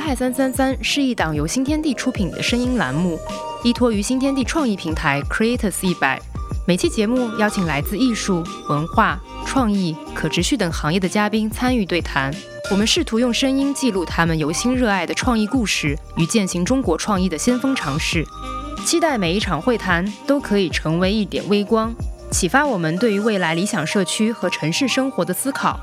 淮海三三三是一档由新天地出品的声音栏目，依托于新天地创意平台 Creators 一百。每期节目邀请来自艺术、文化、创意、可持续等行业的嘉宾参与对谈。我们试图用声音记录他们由心热爱的创意故事与践行中国创意的先锋尝试。期待每一场会谈都可以成为一点微光，启发我们对于未来理想社区和城市生活的思考。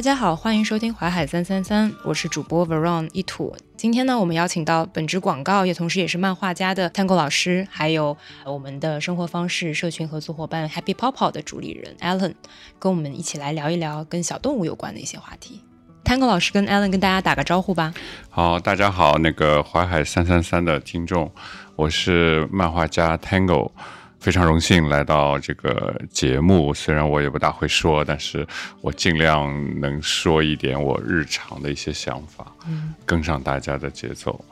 大家好，欢迎收听淮海三三三，我是主播 Veron 一土。今天呢，我们邀请到本职广告也同时也是漫画家的 Tango 老师，还有我们的生活方式社群合作伙伴 Happy Pop 的主理人 Alan，跟我们一起来聊一聊跟小动物有关的一些话题。Tango 老师跟 Alan 跟大家打个招呼吧。好，大家好，那个淮海三三三的听众，我是漫画家 Tango。非常荣幸来到这个节目，虽然我也不大会说，但是我尽量能说一点我日常的一些想法，嗯，跟上大家的节奏。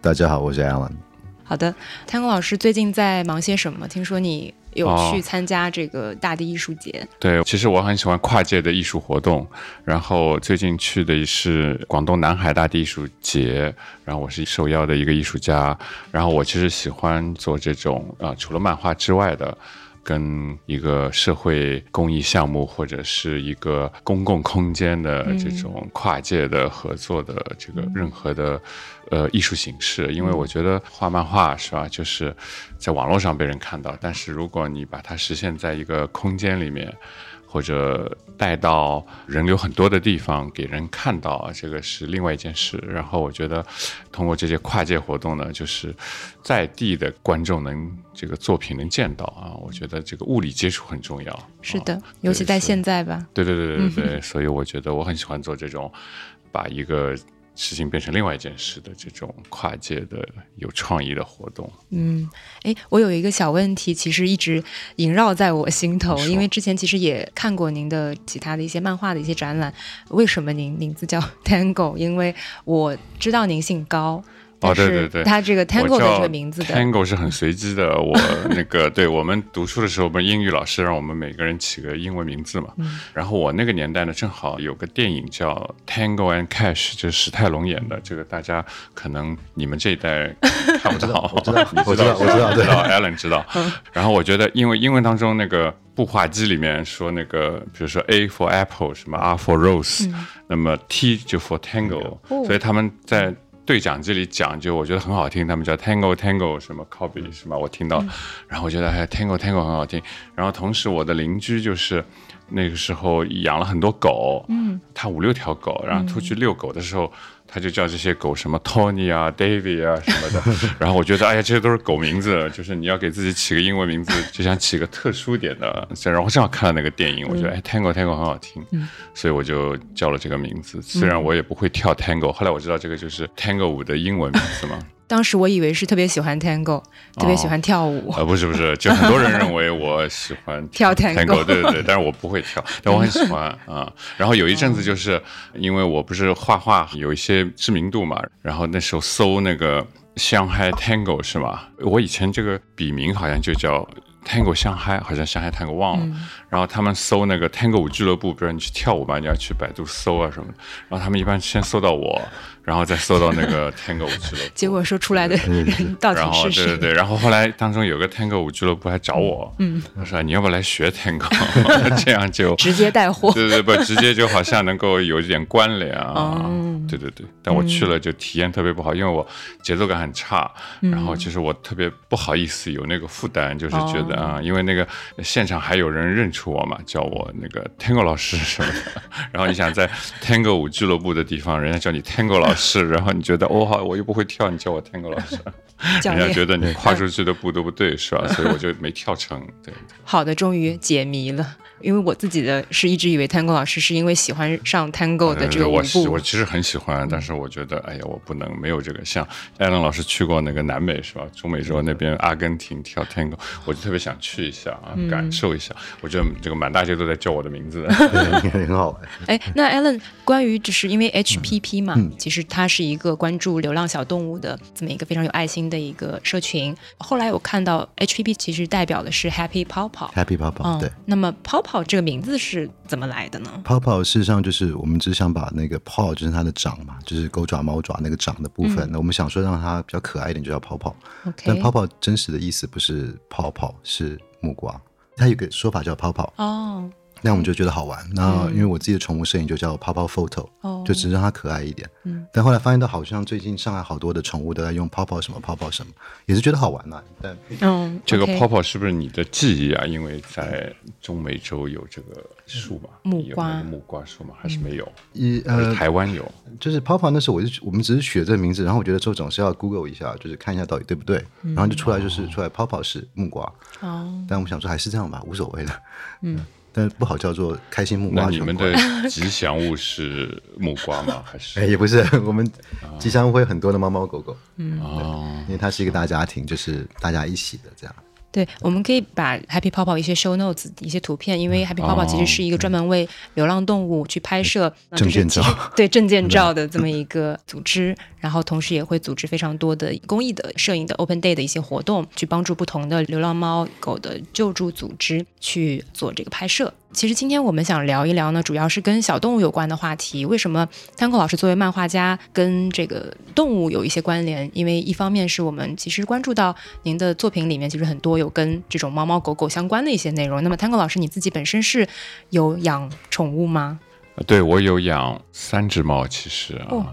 大家好，我是 Alan。好的，Tango 老师最近在忙些什么？听说你。有去参加这个大地艺术节？对，其实我很喜欢跨界的艺术活动。然后最近去的是广东南海大地艺术节，然后我是受邀的一个艺术家。然后我其实喜欢做这种啊，除了漫画之外的。跟一个社会公益项目或者是一个公共空间的这种跨界的合作的这个任何的呃艺术形式，因为我觉得画漫画是吧，就是在网络上被人看到，但是如果你把它实现在一个空间里面。或者带到人流很多的地方给人看到，这个是另外一件事。然后我觉得，通过这些跨界活动呢，就是在地的观众能这个作品能见到啊，我觉得这个物理接触很重要。是的，尤其在现在吧。对对对对对，所以我觉得我很喜欢做这种，把一个。事情变成另外一件事的这种跨界的有创意的活动。嗯，哎，我有一个小问题，其实一直萦绕在我心头，因为之前其实也看过您的其他的一些漫画的一些展览。为什么您名字叫 Tango？因为我知道您姓高。哦，对对对，他这个 Tango 的这个名字的 Tango 是很随机的。我 那个对我们读书的时候，我们英语老师让我们每个人起个英文名字嘛。然后我那个年代呢，正好有个电影叫《Tango and Cash》，就是史泰龙演的。这个大家可能你们这一代看不到，我知道，我知道，我知道，知道，Alan 知道。然后我觉得，因为英文当中那个步话机里面说那个，比如说 A for Apple，什么 R for Rose，那么 T 就 for Tango，所以他们在。对讲机里讲就我觉得很好听，他们叫 Tango Tango 什么 Copy 什么，我听到，然后我觉得哎 Tango Tango 很好听，然后同时我的邻居就是那个时候养了很多狗，嗯，他五六条狗，然后出去遛狗的时候。他就叫这些狗什么 Tony 啊，David 啊什么的，然后我觉得哎呀，这些都是狗名字，就是你要给自己起个英文名字，就想起个特殊点的。然后正好看了那个电影，我觉得哎，Tango Tango 很好听，所以我就叫了这个名字。虽然我也不会跳 Tango，后来我知道这个就是 Tango 舞的英文名字嘛。当时我以为是特别喜欢 Tango，特别喜欢跳舞。呃，不是不是，就很多人认为我喜欢跳 Tango，对对对，但是我不会跳，但我很喜欢啊。然后有一阵子就是因为我不是画画有一些知名度嘛，然后那时候搜那个上海 Tango 是吗？我以前这个笔名好像就叫 Tango 上海，好像上海 Tango 忘了。然后他们搜那个 Tango 舞俱乐部，比如你去跳舞吧，你要去百度搜啊什么的。然后他们一般先搜到我。然后再搜到那个 Tango 舞俱乐部，结果说出来的人到底是谁？对对 对，然后后来当中有个 Tango 舞俱乐部还找我，嗯，他说你要不来学 Tango，这样就直接带货，对对不，直接就好像能够有一点关联啊，对对对，但我去了就体验特别不好，因为我节奏感很差，然后其实我特别不好意思有那个负担，就是觉得啊，因为那个现场还有人认出我嘛，叫我那个 Tango 老师什么的，然后你想在 Tango 舞俱乐部的地方，人家叫你 Tango 老。是，然后你觉得哦好，我又不会跳，你叫我 Tango 老师，人家觉得你跨出去的步都不对，是吧？所以我就没跳成。对，好的，终于解谜了。因为我自己的是一直以为 Tango 老师是因为喜欢上 Tango 的这个舞步。我我其实很喜欢，但是我觉得，哎呀，我不能没有这个。像艾伦老师去过那个南美是吧？中美洲那边阿根廷跳 Tango，我就特别想去一下啊，嗯感受一下。我觉得这个满大街都在叫我的名字。很好玩。哎，那 Alan，关于只是因为 HPP 嘛，嗯其实它是一个关注流浪小动物的这么一个非常有爱心的一个社群。后来我看到 HPP 其实代表的是 Happy 泡泡。Happy 泡泡，嗯对，那么泡泡这个名字是怎么来的呢？泡泡事实上就是我们只想把那个 paw 就是它的掌嘛，就是狗爪、猫爪那个掌的部分，那我们想说让它比较可爱一点，就叫泡泡。但泡泡真实的意思不是泡泡，是木瓜。它有个说法叫泡泡，哦那我们就觉得好玩。那因为我自己的宠物摄影就叫泡泡 photo，哦，就只是让它可爱一点。嗯，但后来发现到好像最近上海好多的宠物都在用泡泡什么泡泡什么，也是觉得好玩呐、但嗯，这个泡泡是不是你的记忆啊？因为在中美洲有这个树嘛，木瓜木瓜树嘛？还是没有？一还是呃，台湾有？就是泡泡那时候我就我们只是取这个名字，然后我觉得说总是要 Google 一下，就是看一下到底对不对，然后就出来就是出来泡泡是木瓜，哦，但我们想说还是这样吧，无所谓的，嗯，但不好叫做开心木那你们的 吉祥物是木瓜吗？还哎是也不是，我们吉祥物会有很多的猫猫狗狗，哦？因为它是一个大家庭，就是大家一起的这样。对，我们可以把 Happy 泡泡一些 show notes 一些图片，因为 Happy 泡泡哦其实是一个专门为流浪动物去拍摄呃证件照。对证件照的 这么一个组织，然后同时也会组织非常多的公益的摄影的 Open Day 的一些活动，去帮助不同的流浪猫狗的救助组织去做这个拍摄。其实今天我们想聊一聊呢，主要是跟小动物有关的话题。为什么 Tanko 老师作为漫画家跟这个动物有一些关联？因为一方面是我们其实关注到您的作品里面，其实很多有跟这种猫猫狗狗相关的一些内容。那么 Tanko 老师你自己本身是有养宠物吗？对我有养三只猫，其实啊。哦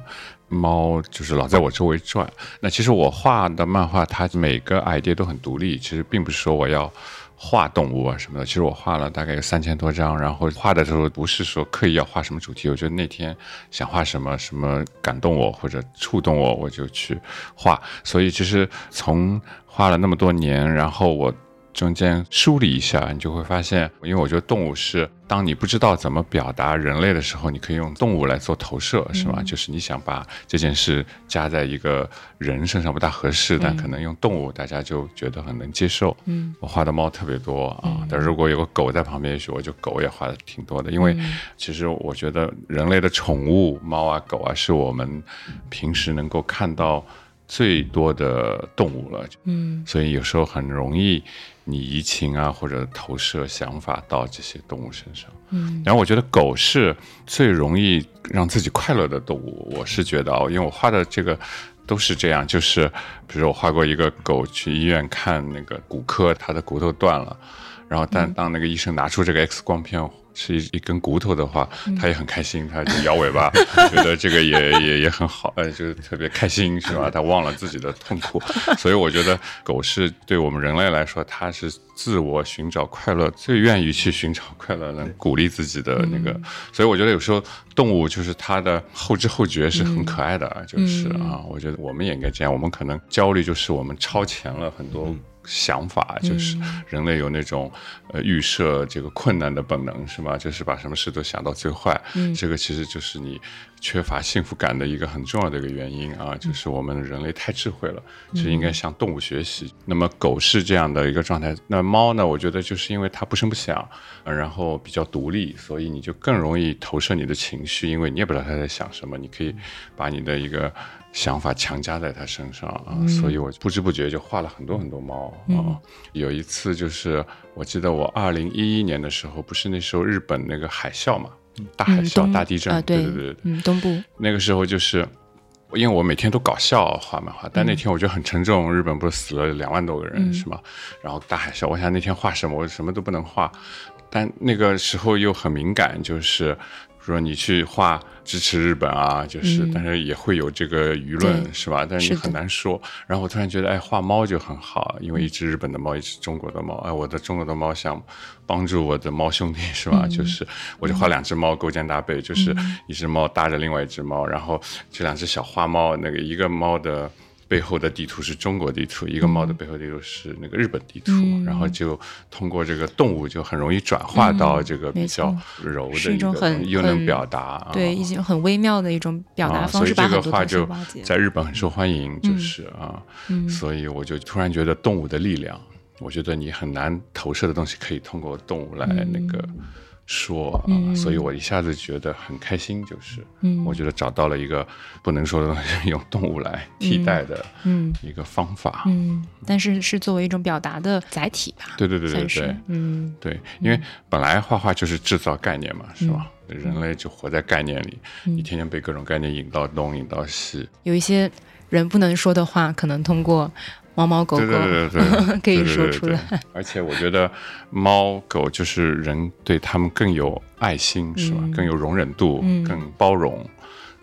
猫就是老在我周围转。那其实我画的漫画，它每个 idea 都很独立。其实并不是说我要画动物啊什么的。其实我画了大概有三千多张，然后画的时候不是说刻意要画什么主题，我觉得那天想画什么什么感动我或者触动我，我就去画。所以其实从画了那么多年，然后我。中间梳理一下，你就会发现，因为我觉得动物是，当你不知道怎么表达人类的时候，你可以用动物来做投射，是吧？就是你想把这件事加在一个人身上不大合适，但可能用动物大家就觉得很能接受。嗯，我画的猫特别多啊，但如果有个狗在旁边，也许我就狗也画的挺多的，因为其实我觉得人类的宠物猫啊狗啊是我们平时能够看到最多的动物了。嗯所以有时候很容易你移情啊，或者投射想法到这些动物身上。嗯然后我觉得狗是最容易让自己快乐的动物，我是觉得啊，因为我画的这个都是这样，就是比如我画过一个狗去医院看那个骨科，它的骨头断了，然后但当那个医生拿出这个 X 光片。是一一根骨头的话，他也很开心，他就摇尾巴，觉得这个也也也很好，呃，就是特别开心，是吧？他忘了自己的痛苦，所以我觉得狗是对我们人类来说，它是自我寻找快乐，最愿意去寻找快乐，能鼓励自己的那个。所以我觉得有时候动物就是它的后知后觉是很可爱的，啊，就是啊，我觉得我们也应该这样。我们可能焦虑就是我们超前了很多。想法就是人类有那种呃预设这个困难的本能是吗？就是把什么事都想到最坏，这个其实就是你缺乏幸福感的一个很重要的一个原因啊，就是我们人类太智慧了，就应该向动物学习。那么狗是这样的一个状态，那猫呢？我觉得就是因为它不声不响，呃然后比较独立，所以你就更容易投射你的情绪，因为你也不知道它在想什么，你可以把你的一个。想法强加在他身上啊，所以我不知不觉就画了很多很多猫啊。有一次就是我记得我二零一一年的时候，不是那时候日本那个海啸嘛，大海啸、东大地震，对对对，嗯，东部那个时候就是。因为我每天都搞笑画漫画，但那天我觉得很沉重。日本不是死了两万多个人、是吗？然后大海啸，我想那天画什么，我什么都不能画。但那个时候又很敏感，就是说你去画支持日本啊，就是，但是也会有这个舆论是吧？但是你很难说。然后我突然觉得，哎，画猫就很好，因为一只日本的猫，一只中国的猫，哎，我的中国的猫想帮助我的猫兄弟是吧？就是我就画两只猫勾肩搭背，就是一只猫搭着另外一只猫，然后这两只小花猫，那个一个猫的。背后的地图是中国地图，一个猫的背后地图是那个日本地图，嗯。然后就通过这个动物就很容易转化到这个比较柔的是一种很，又能表达，啊。对一种很微妙的一种表达啊，方式，所以这个把很多东西画就。在日本很受欢迎，就是啊，嗯。所以我就突然觉得动物的力量我觉得你很难投射的东西，可以通过动物来那个说啊，嗯。所以我一下子觉得很开心，就是，嗯。我觉得找到了一个不能说的东西，用动物来替代的嗯。一个方法。嗯，但是是作为一种表达的载体吧，对对对对对，嗯。对，因为本来画画就是制造概念嘛，是吧？人类就活在概念里，嗯。你天天被各种概念引到东，引到西，有一些人不能说的话，可能通过猫猫狗狗对对对 对，可以对对对对说出来。而且我觉得猫狗就是人对他们更有爱心，是吧？嗯更有容忍度，嗯更包容。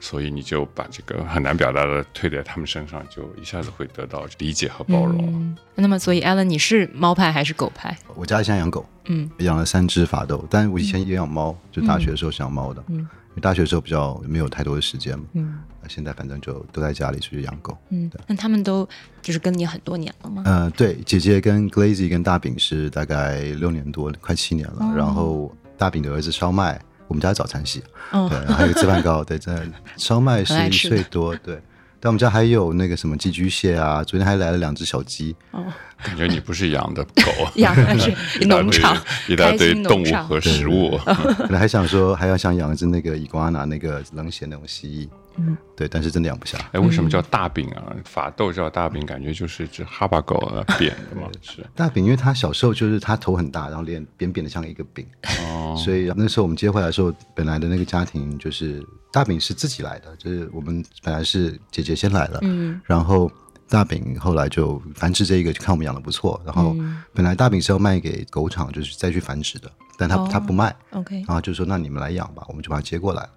所以你就把这个很难表达的推在他们身上，就一下子会得到理解和包容。嗯，那么所以 Alan，你是猫派还是狗派？我家里现在养狗，嗯养了三只法斗，但我以前也养猫，就大学的时候是养猫的。嗯因为大学的时候比较没有太多的时间嘛，嗯那现在反正就都在家里出去养狗。嗯，那他们都就是跟你很多年了吗？呃，对，姐姐跟 Glazy 跟大饼是大概六年多，快七年了。哦然后大饼的儿子烧麦，我们家早餐系，哦对，还有糍饭糕，对，在烧麦是一岁多，对。但我们家还有那个什么寄居蟹啊，昨天还来了两只小鸡，哦，感觉你不是养的狗，养的是 一大堆农场，一大堆动物和食物。本来还想说还要想养一只那个伊瓜纳那个冷血那种蜥蜴，嗯，对，但是真的养不下。哎，为什么叫大饼啊？法斗叫大饼，感觉就是一只哈巴狗啊，扁的嘛，是。大饼，因为它小时候就是它头很大，然后脸扁扁的像一个饼，哦，所以那时候我们接回来的时候，本来的那个家庭就是大饼是自己来的，就是我们本来是姐姐先来的，嗯。然后大饼后来就繁殖这一个，就看我们养的不错，然后嗯本来大饼是要卖给狗场，就是再去繁殖的，但他、哦他不卖，，OK，然后就说那你们来养吧，我们就把它接过来了。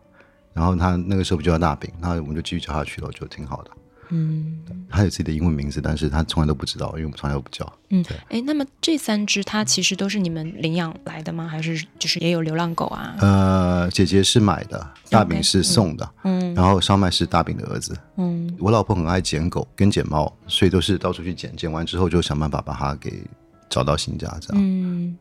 然后他那个时候不就叫大饼，那我们就继续叫下去了，就挺好的。嗯他有自己的英文名字，但是他从来都不知道，因为我们从来都不叫。嗯，哎，那么这三只它其实都是你们领养来的吗？还是就是也有流浪狗啊？呃，姐姐是买的，大饼是送的，嗯然后烧麦是大饼的儿子。嗯我老婆很爱捡狗跟捡猫，所以都是到处去捡，捡完之后就想办法把它给找到新家，这样。嗯，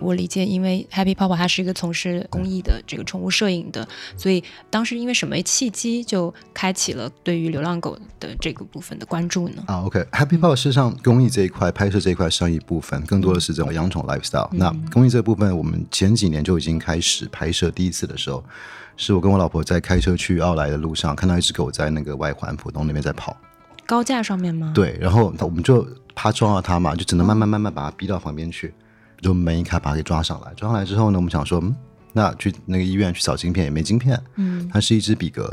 我理解，因为 Happy 泡泡它是一个从事公益的这个宠物摄影的，所以当时因为什么契机就开启了对于流浪狗的这个部分的关注呢？啊，OK，Happy、Paw 事实上公益这一块、拍摄这一块是一部分，更多的是这种养宠 lifestyle、那公益这部分，我们前几年就已经开始拍摄。第一次的时候，是我跟我老婆在开车去奥莱的路上，看到一只狗在那个外环浦东那边在跑。高架上面吗？，对，然后我们就怕撞到它嘛，就只能慢慢慢慢把它逼到旁边去，就门一开把它给抓上来。抓上来之后呢，我们想说，嗯，那去那个医院去找晶片也没晶片，嗯它是一只比格，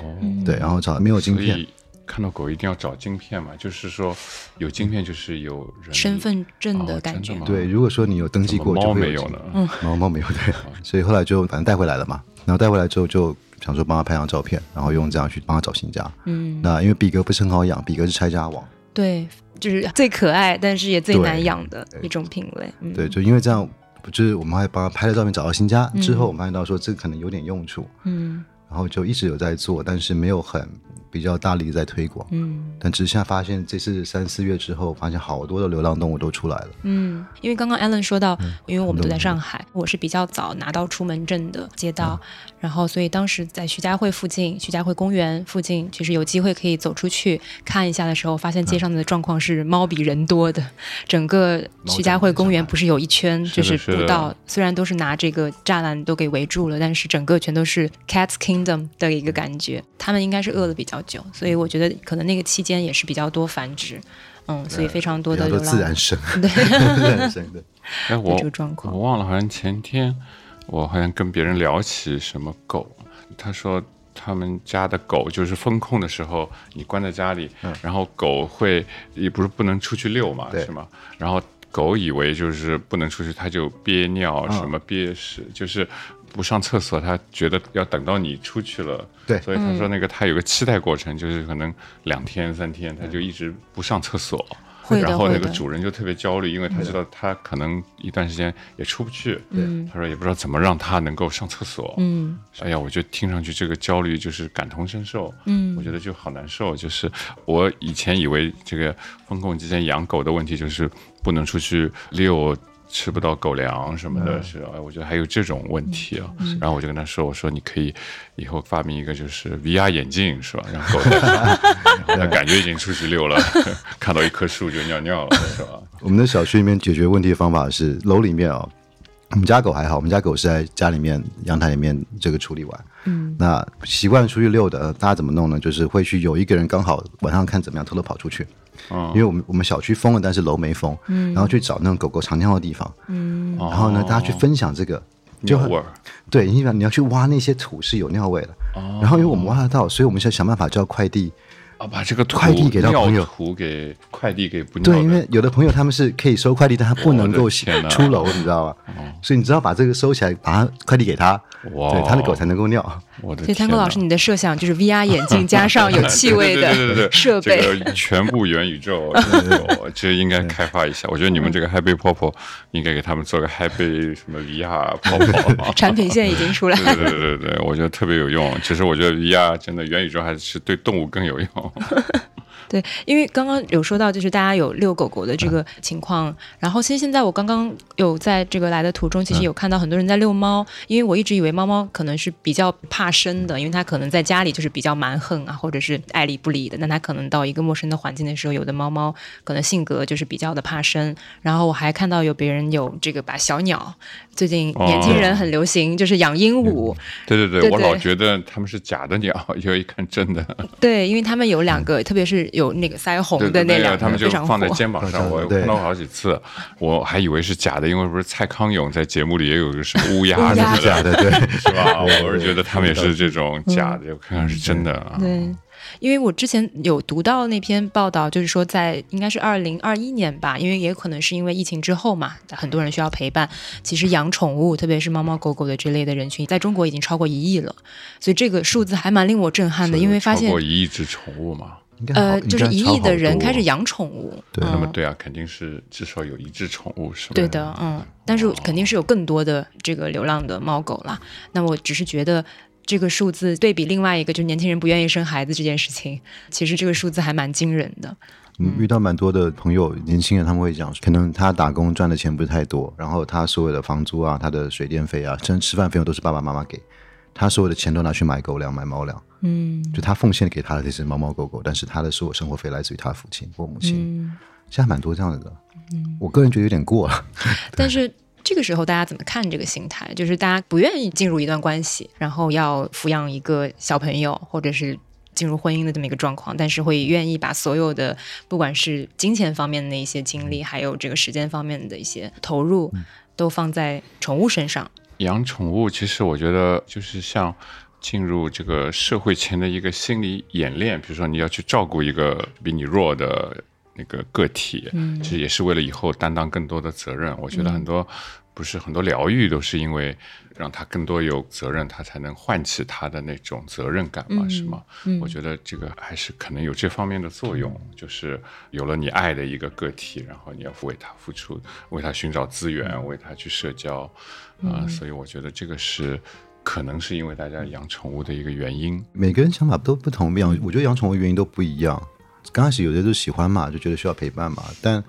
哦，对，然后找没有晶片，看到狗一定要找晶片嘛，就是说有晶片就是有人身份证哦的感觉对，如果说你有登记过，猫就会有晶没有呢？嗯猫猫没有对，所以后来就反正带回来了嘛，然后带回来之后就想说帮他拍张照片，然后用这样去帮他找新家。嗯，那因为比格不是很好养，比格是拆家网，对，就是最可爱，但是也最难养的一种品类。嗯、对，就因为这样，就是我们还帮他拍了照片，找到新家嗯之后，我们发现到说这个可能有点用处，嗯然后就一直有在做，但是没有很比较大力在推广。嗯。但只是现在发现，这次三四月之后，发现好多的流浪动物都出来了。嗯，因为刚刚 Alan 说到，因为我们都在上海，我是比较早拿到出门证的街道，然后所以当时在徐家汇附近，徐家汇公园附近，其实有机会可以走出去看一下的时候，发现街上的状况是猫比人多的，整个徐家汇公园不是有一圈就是步道，虽然都是拿这个栅栏都给围住了，但是整个全都是 Cats Kingdom 的一个感觉。他们应该是饿了比较久，所以我觉得可能那个期间也是比较多繁殖，嗯，所以非常多的流浪自然生，对自然生的。哎，我这个状况我。忘了，好像前天我好像跟别人聊起什么狗，他说他们家的狗就是风控的时候，你关在家里，然后狗会也不是不能出去遛嘛，对是吗？然后狗以为就是不能出去，它就憋尿，什么憋屎，就是。不上厕所，他觉得要等到你出去了，对所以他说那个他有个期待过程，就是可能两天三天，他就一直不上厕所，会的然后那个主人就特别焦虑，因为他知道他可能一段时间也出不去。嗯他说也不知道怎么让他能够上厕所。嗯哎呀，我觉得听上去这个焦虑就是感同身受。嗯我觉得就好难受。就是我以前以为这个风控之间养狗的问题就是不能出去遛。吃不到狗粮什么的，是哎，我觉得还有这种问题啊。然后我就跟他说，我说你可以以后发明一个就是 VR 眼镜，是吧？让狗 它感觉已经出去溜了，看到一棵树就尿尿了，是吧？我们的小区里面解决问题的方法是，楼里面啊、我们家狗还好，我们家狗是在家里面阳台里面这个处理完。嗯，那习惯出去遛的，呃大家怎么弄呢？就是会去有一个人刚好晚上看怎么样，偷偷跑出去。嗯。因为我们我们小区封了，但是楼没封，嗯，然后去找那种狗狗常尿的地方，嗯，然后呢，大家去分享这个，就很尿味儿对，你你要去挖那些土是有尿味的，哦。然后因为我们挖得到，所以我们现在想办法叫快递，啊，把这个土快递给到朋友。土给快递给不尿对，因为有的朋友他们是可以收快递，但他不能够出楼，你知道吧？所以你只要把这个收起来，把它快递给他，对，他的狗才能够尿。我的所以汤哥老师，你的设想就是 VR 眼镜加上有 气味的对对对对对设备，这个 全部元宇宙，我这应该开发一下。我觉得你们这个 Happy 泡泡应该给他们做个 Happy 什么 VR 泡泡。产品线已经出来了对对对对，我觉得特别有用。其实我觉得 VR 真的元宇宙还是对动物更有用。对，因为刚刚有说到，就是大家有遛狗狗的这个情况，然后其实现在我刚刚有在这个来的途中，其实有看到很多人在遛猫，因为我一直以为猫猫可能是比较怕怕生的，因为它可能在家里就是比较蛮横啊，或者是爱理不理的，那它可能到一个陌生的环境的时候，有的猫猫可能性格就是比较的怕生。然后我还看到有别人有这个把小鸟，最近年轻人很流行，就是养鹦鹉，对对对，对对。我老觉得他们是假的鸟，结果 一看真的。对，因为他们有两个，特别是有那个腮红对对，那两个，个他们就非常放在肩膀上，我对看到好几次，我还以为是假的，因为不是蔡康永在节目里也有个什么乌鸦什乌鸦。么假的，对，是吧？我是觉得他们也是这种假的，我看看是真的啊。对，因为我之前有读到那篇报道，就是说在应该是二零二一年吧，因为也可能是因为疫情之后嘛，很多人需要陪伴。其实养宠物，特别是猫猫狗狗的这类的人群，在中国已经超过一亿了，所以这个数字还蛮令我震撼的，因为发现超过一亿只宠物嘛，应该呃，就是一亿的人开始。养宠物。对嗯那么对啊，肯定是至少有一只宠物是吧？对的，嗯，但是肯定是有更多的这个流浪的猫狗啦。那我只是觉得。这个数字对比另外一个，就是年轻人不愿意生孩子这件事情，其实这个数字还蛮惊人的。嗯，遇到蛮多的朋友，年轻人他们会讲，可能他打工赚的钱不是太多，然后他所有的房租啊、他的水电费啊，甚至吃饭费用都是爸爸妈妈给，他所有的钱都拿去买狗粮、买猫粮，嗯就他奉献给他的这只猫猫狗狗，但是他的所有生活费来自于他父亲或母亲，嗯，现在还蛮多这样的。嗯我个人觉得有点过了。但是这个时候大家怎么看这个心态？就是大家不愿意进入一段关系，然后要抚养一个小朋友，或者是进入婚姻的这么一个状况，但是会愿意把所有的不管是金钱方面的一些精力，还有这个时间方面的一些投入，都放在宠物身上。养宠物其实我觉得就是像进入这个社会前的一个心理演练，比如说你要去照顾一个比你弱的那个个体，嗯其实也是为了以后担当更多的责任。我觉得很多、不是很多疗愈都是因为让他更多有责任，他才能唤起他的那种责任感嘛，嗯是吗？嗯我觉得这个还是可能有这方面的作用，就是有了你爱的一个个体，然后你要为他付出，为他寻找资源，为他去社交，啊、所以我觉得这个是可能是因为大家养宠物的一个原因。每个人想法都不同，养我觉得养宠物原因都不一样。刚开始有的就喜欢嘛，就觉得需要陪伴嘛。但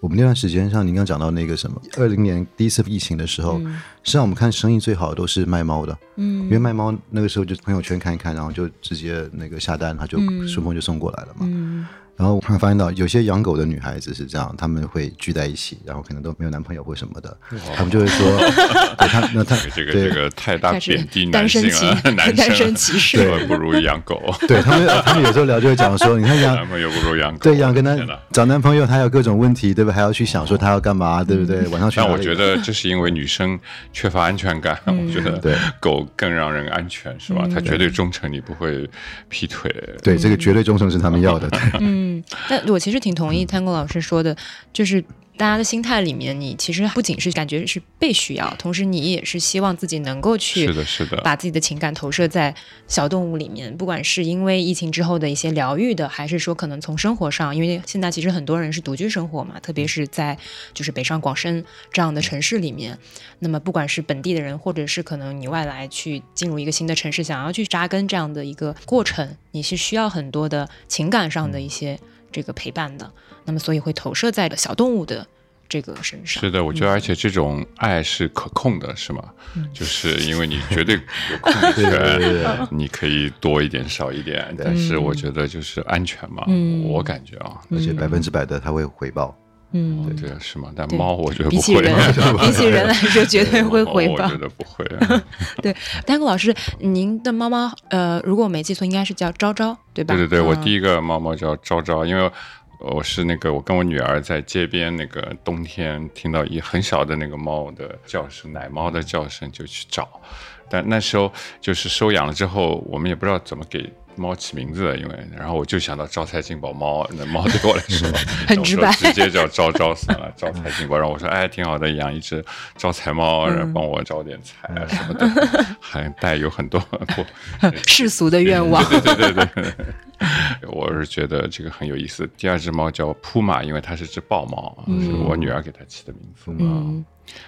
我们那段时间，像您刚讲到那个什么，二零年第一次疫情的时候，实际上我们看生意最好的都是卖猫的，嗯。因为卖猫那个时候就朋友圈看一看，然后就直接那个下单，他就顺丰就送过来了嘛。嗯然后我突然发现到，有些养狗的女孩子是这样，她们会聚在一起，然后可能都没有男朋友或什么的，她们就会说，对她那她这个这个太大贬低男性了，男单身生歧视对不如养狗，对他们他们有时候聊就会讲说，你看养男朋友不如养狗。对养跟他找男朋友，他有各种问题，对不对？还要去想说他要干嘛，对不对？晚上去？但我觉得这是因为女生缺乏安全感，我觉得对狗更让人安全，是吧？它绝对忠诚，你不会劈腿。对这个绝对忠诚是他们要的。嗯，嗯，那我其实挺同意汤工老师说的，就是。大家的心态里面，你其实不仅是感觉是被需要，同时你也是希望自己能够去是的，是的，把自己的情感投射在小动物里面，不管是因为疫情之后的一些疗愈的，还是说可能从生活上，因为现在其实很多人是独居生活嘛，特别是在就是北上广深这样的城市里面，那么不管是本地的人，或者是可能你外来去进入一个新的城市，想要去扎根这样的一个过程，你是需要很多的情感上的一些这个陪伴的，那么所以会投射在小动物的。这个身上。是的，我觉得而且这种爱是可控的，是吗？就是因为你绝对有控制权，你可以多一点少一点，但是我觉得就是安全嘛，嗯我感觉啊，而且百分之百的它会回报。嗯，对是吗？但猫我觉得不会，比起人，比起人来说，绝对会回报猫我觉。得不会啊。对，丹哥老师，您的猫猫，呃，如果我没记错，应该是叫昭昭，对吧？对对对，我嗯第一个猫猫叫昭昭，因为我是那个我跟我女儿在街边那个冬天听到一很小的那个猫的叫声，奶猫的叫声就去找，但那时候就是收养了之后，我们也不知道怎么给。猫起名字，因为然后我就想到招财进宝猫，那猫对我来说 很直白直接叫招招算了，招财进宝。然后我说，哎，挺好的，养一只招财猫，然后帮我招点财啊什么的，还带有很多不 世俗的愿望。对对对对对，我是觉得这个很有意思。第二只猫叫扑马，因为它是只豹猫，是我女儿给它起的名字。嗯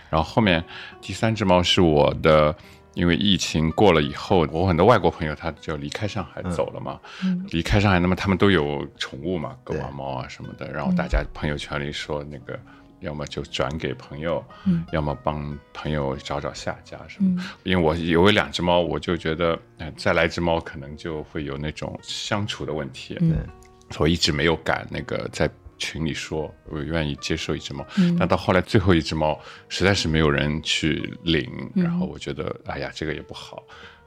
然后后面第三只猫是我的，因为疫情过了以后，我很多外国朋友他就离开上海走了嘛，离开上海，那么他们都有宠物嘛，狗啊、猫啊什么的，然后大家朋友圈里说那个。要么就转给朋友，嗯要么帮朋友找找下家什么。因为我有两只猫，我就觉得，哎、再来只猫可能就会有那种相处的问题。嗯我一直没有敢那个在群里说我愿意接受一只猫，嗯但到后来最后一只猫实在是没有人去领，然后我觉得哎呀这个也不好，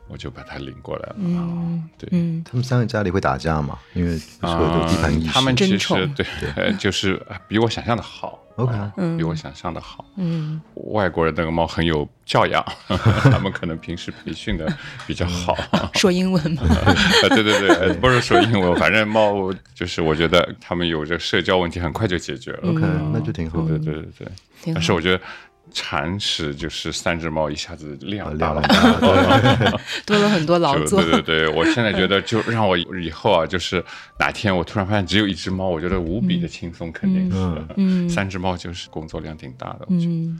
我就把它领过来了。嗯对。嗯他们三个家里会打架吗？因为所有的地盘意识。啊他们其实对对，呃 就是呃比我想象的好 OK 啊比我想象的好。嗯外国人那个猫很有教养，他们可能平时培训的比较好。说英文吗？呃 对对对，不是说英文，反正猫就是我觉得他们有这社交问题很快就解决了。OK，那就挺好的。对对对对但是我觉得铲屎就是三只猫一下子量大了 多。了很多劳作。对对对，我现在觉得就让我以后啊，就是哪天我突然发现只有一只猫，我觉得无比的轻松，肯定是。嗯三只猫就是工作量挺大的，我觉得。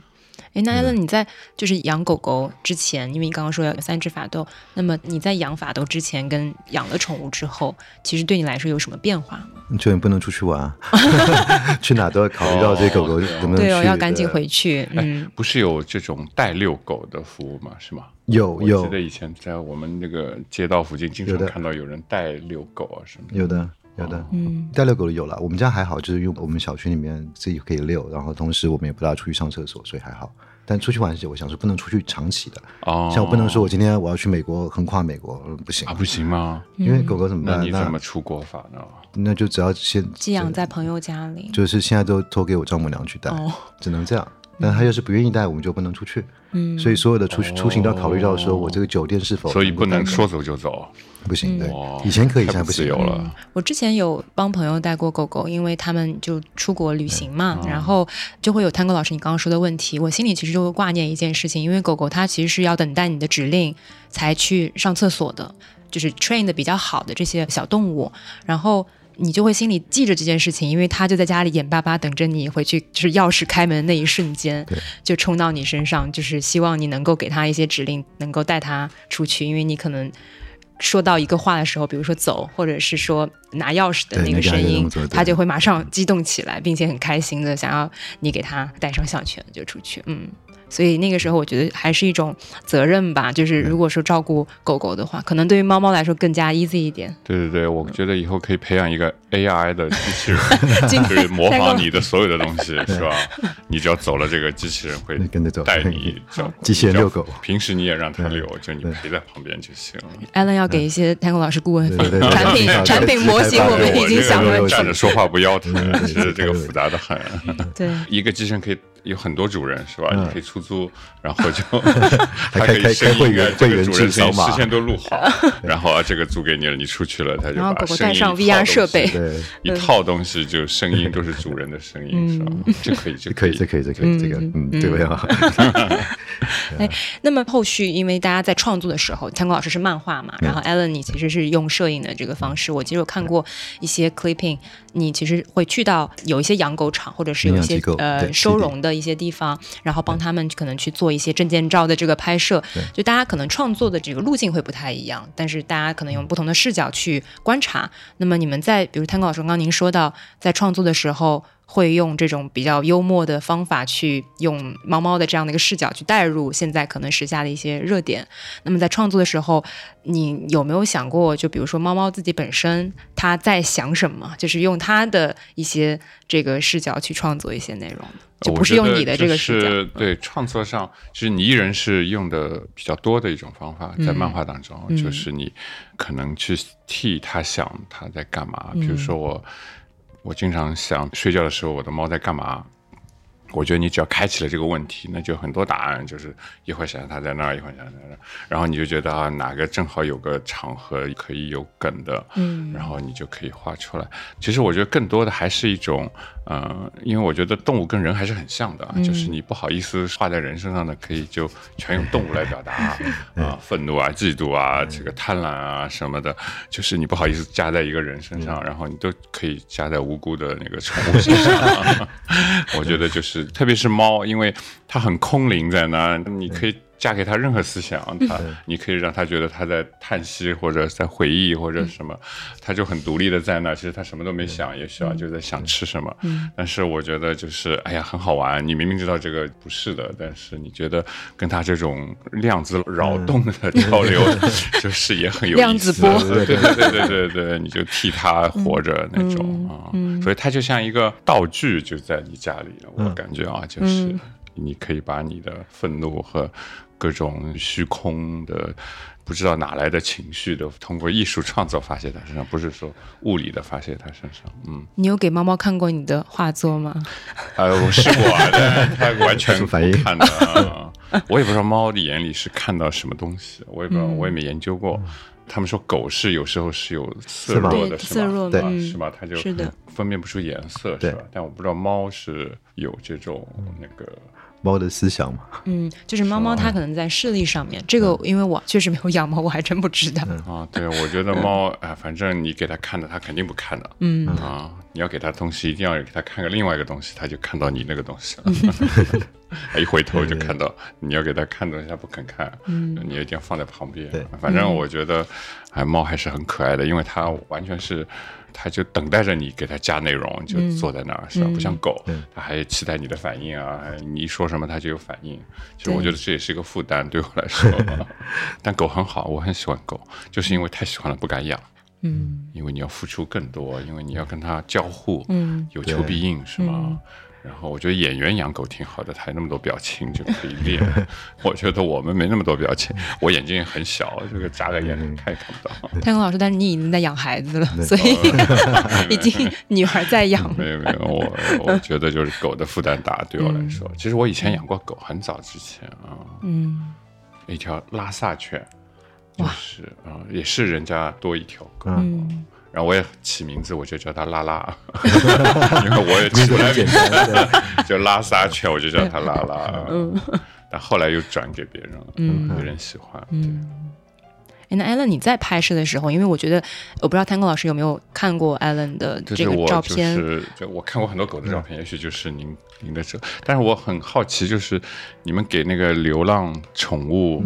嗯，哎，那艾伦，你在就是养狗狗之前，因为你刚刚说要有三只法斗，那么你在养法斗之前跟养了宠物之后，其实对你来说有什么变化吗？就你不能出去玩啊，去哪都要考虑到这狗狗能不能去。对哦，要赶紧回去。嗯不是有这种带遛狗的服务吗？是吗？有有有记得以前在我们那个街道附近，经常看到有人带遛狗啊什么的。有的有的，嗯带遛狗的有了。我们家还好，就是因为我们小区里面自己可以遛，然后同时我们也不大出去上厕所，所以还好。但出去玩是我想是不能出去长期的，哦，像我不能说我今天我要去美国横跨美国，嗯不行啊，，不行吗？因为狗狗怎么办？那你怎么出国法呢？那就只要先寄养在朋友家里。就是现在都托给我丈母娘去带，哦只能这样。但他要是不愿意带，我们就不能出去。嗯所以所有的出去出行都要考虑到说我这个酒店是否所以不能说走就走。不行。对哦，以前可以，现在不行不自由。了。我之前有帮朋友带过狗狗，因为他们就出国旅行嘛，然后就会有探戈老师你刚刚说的问题，我心里其实就会挂念一件事情，因为狗狗它其实是要等待你的指令才去上厕所的，就是 train 的比较好的这些小动物，然后。你就会心里记着这件事情，因为他就在家里眼巴巴等着你回去，就是钥匙开门的那一瞬间，就冲到你身上，就是希望你能够给他一些指令，能够带他出去，因为你可能说到一个话的时候，比如说走，或者是说拿钥匙的那个声音动作，对它就会马上激动起来，并且很开心的想要你给他戴上项圈就出去。嗯，所以那个时候我觉得还是一种责任吧，就是如果说照顾狗狗的话，可能对于猫猫来说更加 easy 一点。对对对，我觉得以后可以培养一个 AI 的机器人，今 就是模仿你的所有的东西，是吧？你只要走了，这个机器人会跟着走带你走。机器人遛狗平时你也让它遛，就你陪在旁边就行。Allen 要给一些 Tango 老师顾问产品产品模型我们已经想了站着说话不腰疼，对其实这个复杂的很。对。一个机器人可以有很多主人，是吧？嗯。你可以出租，然后就 还它可以开会声音啊，这员会员个主人制扫码声音事先都录好，然后啊，这个租给你了，你出去了，他就然后狗狗把声音带上 VR 设备。对，一套东西就声音都是主人的声音，是吧？这可以，这可以，这可以，这可以，这个，嗯，对不对？那么后续，因为大家在创作的时候，参观老师是漫画嘛，然后 Alan 你其实是用摄影的这个方式。我其实有看过一些 clipping，你其实会去到有一些养狗场，或者是有一些呃收容的一些地方，然后帮他们可能去做一些证件照的这个拍摄。就大家可能创作的这个路径会不太一样，但是大家可能用不同的视角去观察。那么你们在比如汤哥老师刚刚您说到，在创作的时候。会用这种比较幽默的方法去用猫猫的这样的一个视角去带入现在可能时下的一些热点。那么在创作的时候，你有没有想过，就比如说猫猫自己本身它在想什么，就是用它的一些这个视角去创作一些内容，就不是用你的这个视角。对创作上，其实你依然是用的比较多的一种方法，在漫画当中，就是你可能去替他想他在干嘛。比如说我。我经常想睡觉的时候，我的猫在干嘛？我觉得你只要开启了这个问题，那就很多答案，就是一会儿想它在那儿，一会儿想在那儿，然后你就觉得啊，哪个正好有个场合可以有梗的，嗯，然后你就可以画出来。其实我觉得更多的还是一种，呃，因为我觉得动物跟人还是很像的，就是你不好意思画在人身上的，可以就全用动物来表达 啊，愤怒啊、嫉妒啊、这个贪婪啊什么的，就是你不好意思加在一个人身上，然后你都可以加在无辜的那个宠物身上。我觉得就是。特别是猫，因为它很空灵在那，你可以。嫁给他任何思想，他你可以让他觉得他在叹息或者在回忆或者什么，他就很独立的在那。其实他什么都没想，也许啊就在想吃什么。但是我觉得就是哎呀很好玩。你明明知道这个不是的，但是你觉得跟他这种量子扰动的 交流，就是也很有意思。量子波，对对对对对对，你就替他活着那种啊。所以他就像一个道具，就在你家里，我感觉啊，就是你可以把你的愤怒和。各种虚空的，不知道哪来的情绪的，通过艺术创作发泄在身上，不是说物理的发泄在身上。嗯，你有给猫猫看过你的画作吗？呃，我试过，它完全不看的。我也不知道猫的眼里是看到什么东西，我也不知道，我也没研究过。他们说狗是有时候是有色弱的，色弱对，是吧？它就分辨不出颜色，是吧？但我不知道猫是有这种那个。猫的思想嘛，嗯，就是猫猫它可能在视力上面，这个因为我确实没有养猫，我还真不知道。啊。对，我觉得猫，哎，反正你给它看的，它肯定不看的，嗯。啊，你要给它东西，一定要给它看个另外一个东西，它就看到你那个东西了，一回头就看到你要给它看东西，它不肯看，嗯，你一定要放在旁边。对，反正我觉得，哎，猫还是很可爱的，因为它完全是。它就等待着你给它加内容，就坐在那儿，是吧？不像狗，它还期待你的反应啊！你一说什么，它就有反应。其实我觉得这也是一个负担，对我来说。但狗很好，我很喜欢狗，就是因为太喜欢了，不敢养。嗯，因为你要付出更多，因为你要跟它交互，嗯，有求必应，是吗？然后我觉得演员养狗挺好的，他有那么多表情就可以练。我觉得我们没那么多表情，我眼睛很小，这个眨个眼看也看不到。太空老师，但是你已经在养孩子了，所以 已经女儿在养。没有没有，我我觉得就是狗的负担大，对我来说。其实我以前养过狗，很早之前啊，嗯，一条拉萨犬，就是啊，也是人家多一条狗。嗯。然后我也起名字，我就叫它拉拉，因为我也起不来名字，就拉撒犬，我就叫它拉拉。嗯，但后来又转给别人了，嗯，有人喜欢。嗯，哎，那艾伦你在拍摄的时候，因为我觉得我不知道 Tango 老师有没有看过艾伦的这个照片，就是就我看过很多狗的照片，也许就是您您的这，但是我很好奇，就是你们给那个流浪宠物。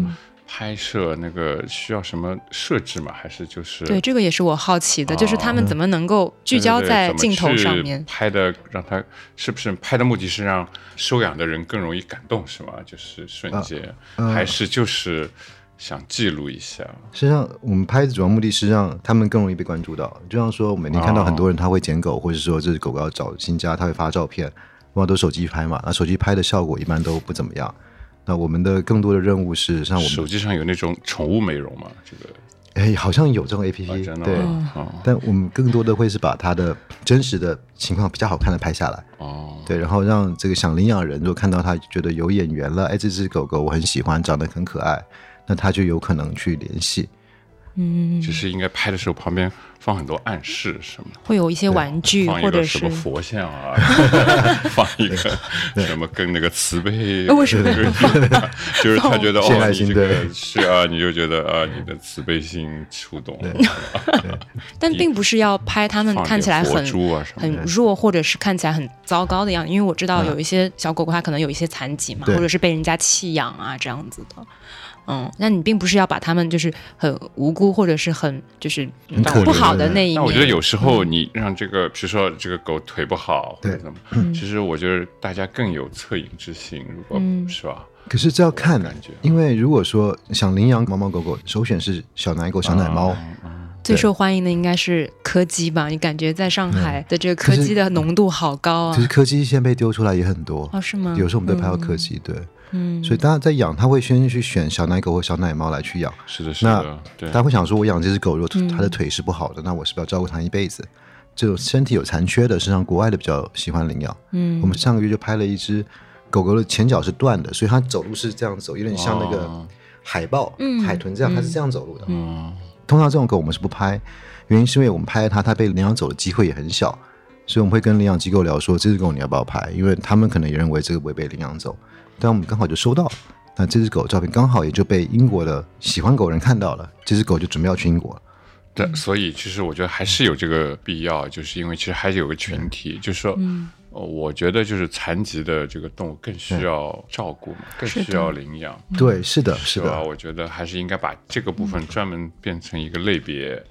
拍摄那个需要什么设置吗？还是就是对这个也是我好奇的，就是他们怎么能够聚焦在镜头上面拍的？让他是不是拍的目的是让收养的人更容易感动，是吗？就是瞬间，还是就是想记录一下？实际上，我们拍的主要目的是让他们更容易被关注到。就像说，我每天看到很多人他会捡狗，或者说这只狗狗要找新家，他会发照片，往往都手机拍嘛。那手机拍的效果一般都不怎么样。那我们的更多的任务是像我们手机上有那种宠物美容嘛？这个哎，好像有这种 A P P，对。但我们更多的会是把它的真实的情况比较好看的拍下来。哦。对，然后让这个想领养人如果看到他觉得有眼缘了，哎，这只狗狗我很喜欢，长得很可爱，那他就有可能去联系。嗯，就是应该拍的时候旁边放很多暗示什么，会有一些玩具或者什么佛像啊，放一个什么跟那个慈悲，为什么？就是他觉得哦，你这个是啊，你就觉得啊，你的慈悲心触动了。但并不是要拍他们看起来很很弱，或者是看起来很糟糕的样子，因为我知道有一些小狗狗它可能有一些残疾嘛，或者是被人家弃养啊这样子的。嗯，那你并不是要把他们就是很无辜或者是很就是很不好的那一面。但我觉得有时候你让这个，比如说这个狗腿不好或者对怎么，嗯其实我觉得大家更有恻隐之心，如果嗯是吧？可是这要看感觉因为如果说想领养猫猫狗狗，首选是小奶狗、小奶猫。嗯最受欢迎的应该是柯基吧？你感觉在上海的这个柯基的浓度好高啊其！实柯基现在被丢出来也很多，哦，是吗？有时候我们都拍到柯基，对，嗯，所以大家在养，他会先去选小奶狗或小奶猫来去养。是的，是的，那大。家会想说，我养这只狗，如果嗯它的腿是不好的，那我是不是要照顾它一辈子？这种身体有残缺的，实际上国外的比较喜欢领养。嗯我们上个月就拍了一只狗狗的前脚是断的，所以它走路是这样走，有点像那个哦海豹、嗯海豚这样，嗯它是这样走路的。嗯通常这种狗我们是不拍，原因是因为我们拍它，它被领养走的机会也很小，所以我们会跟领养机构聊说，这只狗你要不要拍？因为他们可能也认为这个不会被领养走，但我们刚好就收到了。那这只狗照片刚好也就被英国的喜欢狗人看到了，这只狗就准备要去英国了。对，所以其实我觉得还是有这个必要，就是因为其实还是有个群体，就是说，嗯呃我觉得就是残疾的这个动物更需要照顾嘛，更需要领养，对，是的，是吧？的，我觉得还是应该把这个部分专门变成一个类别，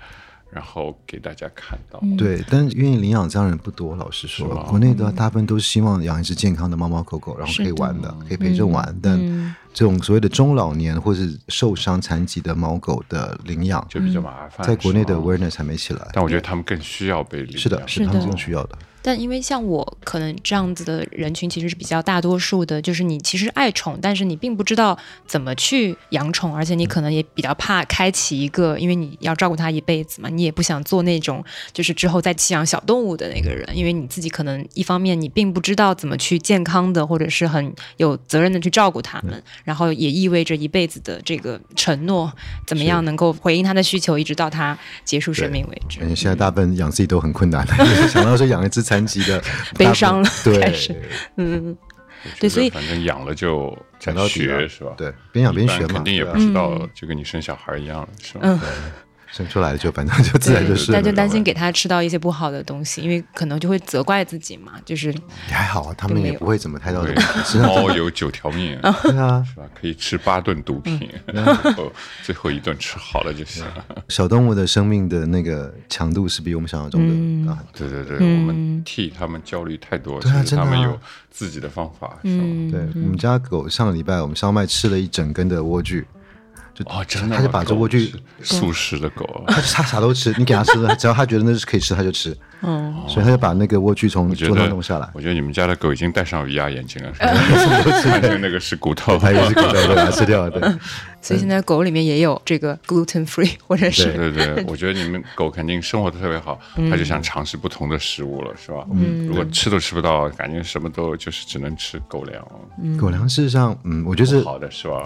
然后给大家看到。对。但愿意领养这样的人不多，老实说，国内的大部分都是希望养一只健康的猫猫狗狗，然后可以玩的，可以陪着玩。但嗯这种所谓的中老年或是受伤残疾的猫狗的领养，就比较麻烦，在国内的 awareness 还没起来。但我觉得他们更需要被领养。是的，是他们更需要的。但因为像我可能这样子的人群，其实是比较大多数的，就是你其实爱宠，但是你并不知道怎么去养宠，而且你可能也比较怕开启一个，因为你要照顾它一辈子嘛，你也不想做那种就是之后再弃养小动物的那个人，因为你自己可能一方面你并不知道怎么去健康的或者是很有责任的去照顾它们，然后也意味着一辈子的这个承诺，怎么样能够回应它的需求，一直到它结束生命为止。现在大部分养自己都很困难的，想到说养一只残疾的，悲伤了开始对嗯，对所以反正养了就再讲到学是吧？对，边养边学嘛，肯定也不知道嗯，就跟你生小孩一样，是吧？嗯生出来就反正就自然就是。但就担心给他吃到一些不好的东西，因为可能就会责怪自己嘛，就是也还好啊，他们也不会怎么太到对这个，实际上猫有九条命，对啊，是吧？可以吃八顿毒品，嗯。然后最后一顿吃好了就行。小动物的生命的那个强度是比我们想象中嗯。的大很多。对对对，嗯。我们替他们焦虑太多，其对啊实他们真的啊有自己的方法，是吧？嗯，对我们家狗上个礼拜我们烧麦吃了一整根的莴苣，就哦，真的，他就把这莴苣素食的狗，他他啥都吃，你给他吃，只要他觉得那是可以吃，他就吃。嗯，所以他就把那个莴苣从桌上弄下来。我觉得你们家的狗已经戴上 VR 眼镜了，是吧？看见那个是骨头，他也是狗都把它吃掉了，对。所以现在狗里面也有这个 gluten free 或者是对对对，我觉得你们狗肯定生活的特别好，它就想尝试不同的食物了，是吧？嗯，如果吃都吃不到，感觉什么都就是只能吃狗粮，狗粮事实上，嗯，我觉得是好的是吧？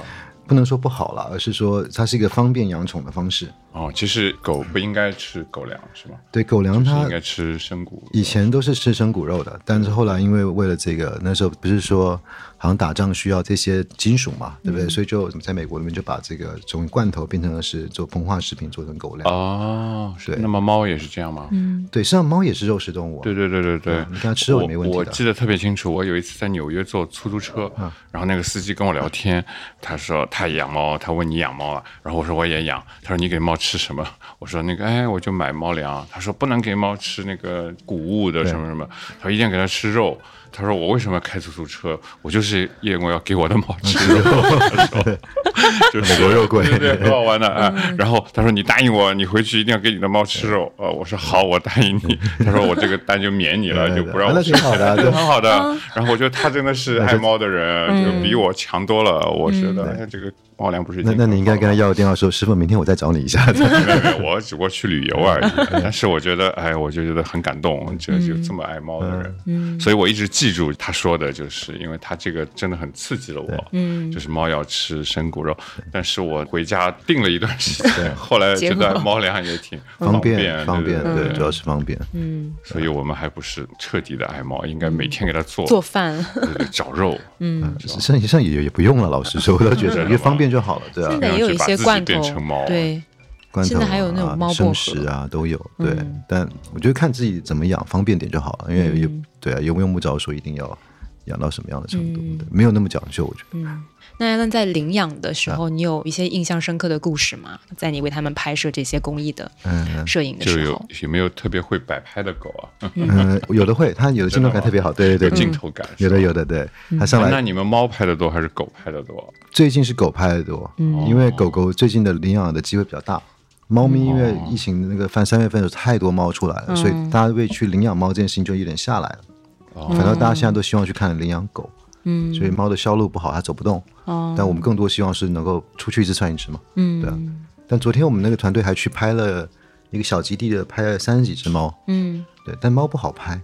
不能说不好了，而是说它是一个方便养宠的方式。哦，其实狗不应该吃狗粮是吗？对，狗粮它应该吃生骨。以前都是吃生骨肉的，但是后来因为为了这个，那时候不是说好像打仗需要这些金属嘛，对不对？所以就在美国里面就把这个从罐头变成了是做膨化食品，做成狗粮。哦，是对那么猫也是这样吗？嗯对，实际上猫也是肉食动物、啊。对对对对对，你看它吃肉也没问题的我。我记得特别清楚，我有一次在纽约坐出租车，然后那个司机跟我聊天，他说他也养猫，他问你养猫啊，然后我说我也养，他说你给猫吃什么？我说那个哎，我就买猫粮。他说不能给猫吃那个谷物的什么什么，他说一定要给它吃肉。他说我为什么要开出租车？我就是因为要给我的猫吃肉。他说 就是美国肉贵对对，很好玩的啊。然后他说你答应我，你回去一定要给你的猫吃肉。呃，我说好，我答应你。他说我这个单就免你了，就不让我吃那挺好的很好的。然后我觉得他真的是爱猫的人，就比我强多了。我觉得哎这个猫粮不是那那你应该跟他要个电话说，师傅，明天我再找你一下。没有没有，我只不过去旅游而已。但是我觉得，哎，我就觉得很感动，就就这么爱猫的人。嗯，所以我一直记住他说的，就是因为他这个真的很刺激了我。嗯，就是猫要吃生骨肉，但是我回家定了一段时间，后来觉得猫粮也挺方便便，方便，对对，主要是方便。嗯所以我们还不是彻底的爱猫，应该每天给它做做饭。对对找肉。嗯，剩下也也不用了，老实说，我都觉得因为方便就好了，对啊现。在也有一些罐头让自己变成猫，对，罐头现在还有那种啊猫薄荷生食啊都有，对。但我觉得看自己怎么养，方便点就好了，因为也对啊，也用不着说一定要养到什么样的程度，嗯对没有那么讲究，我觉得。嗯，那 Alan 在领养的时啊候，你有一些印象深刻的故事吗？在你为他们拍摄这些公益的嗯摄影的就有时候，有没有特别会摆拍的狗啊？嗯，有的会，它有的镜头感特别好，对对对，镜头感。有的有的。对，它上来那你们猫拍的多还是狗拍的多？最近是狗拍的多，因为狗狗最近的领养的机会比较大。猫咪因为疫情那个翻三月份的时候太多猫出来了，所以大家为去领养猫这件事情就有点下来了。反倒大家现在都希望去看领养狗，嗯所以猫的销路不好，它走不动。哦，但我们更多希望是能够出去一只算一只嘛。嗯对啊但昨天我们那个团队还去拍了一个小基地的，拍了三十几只猫。嗯对，但猫不好拍，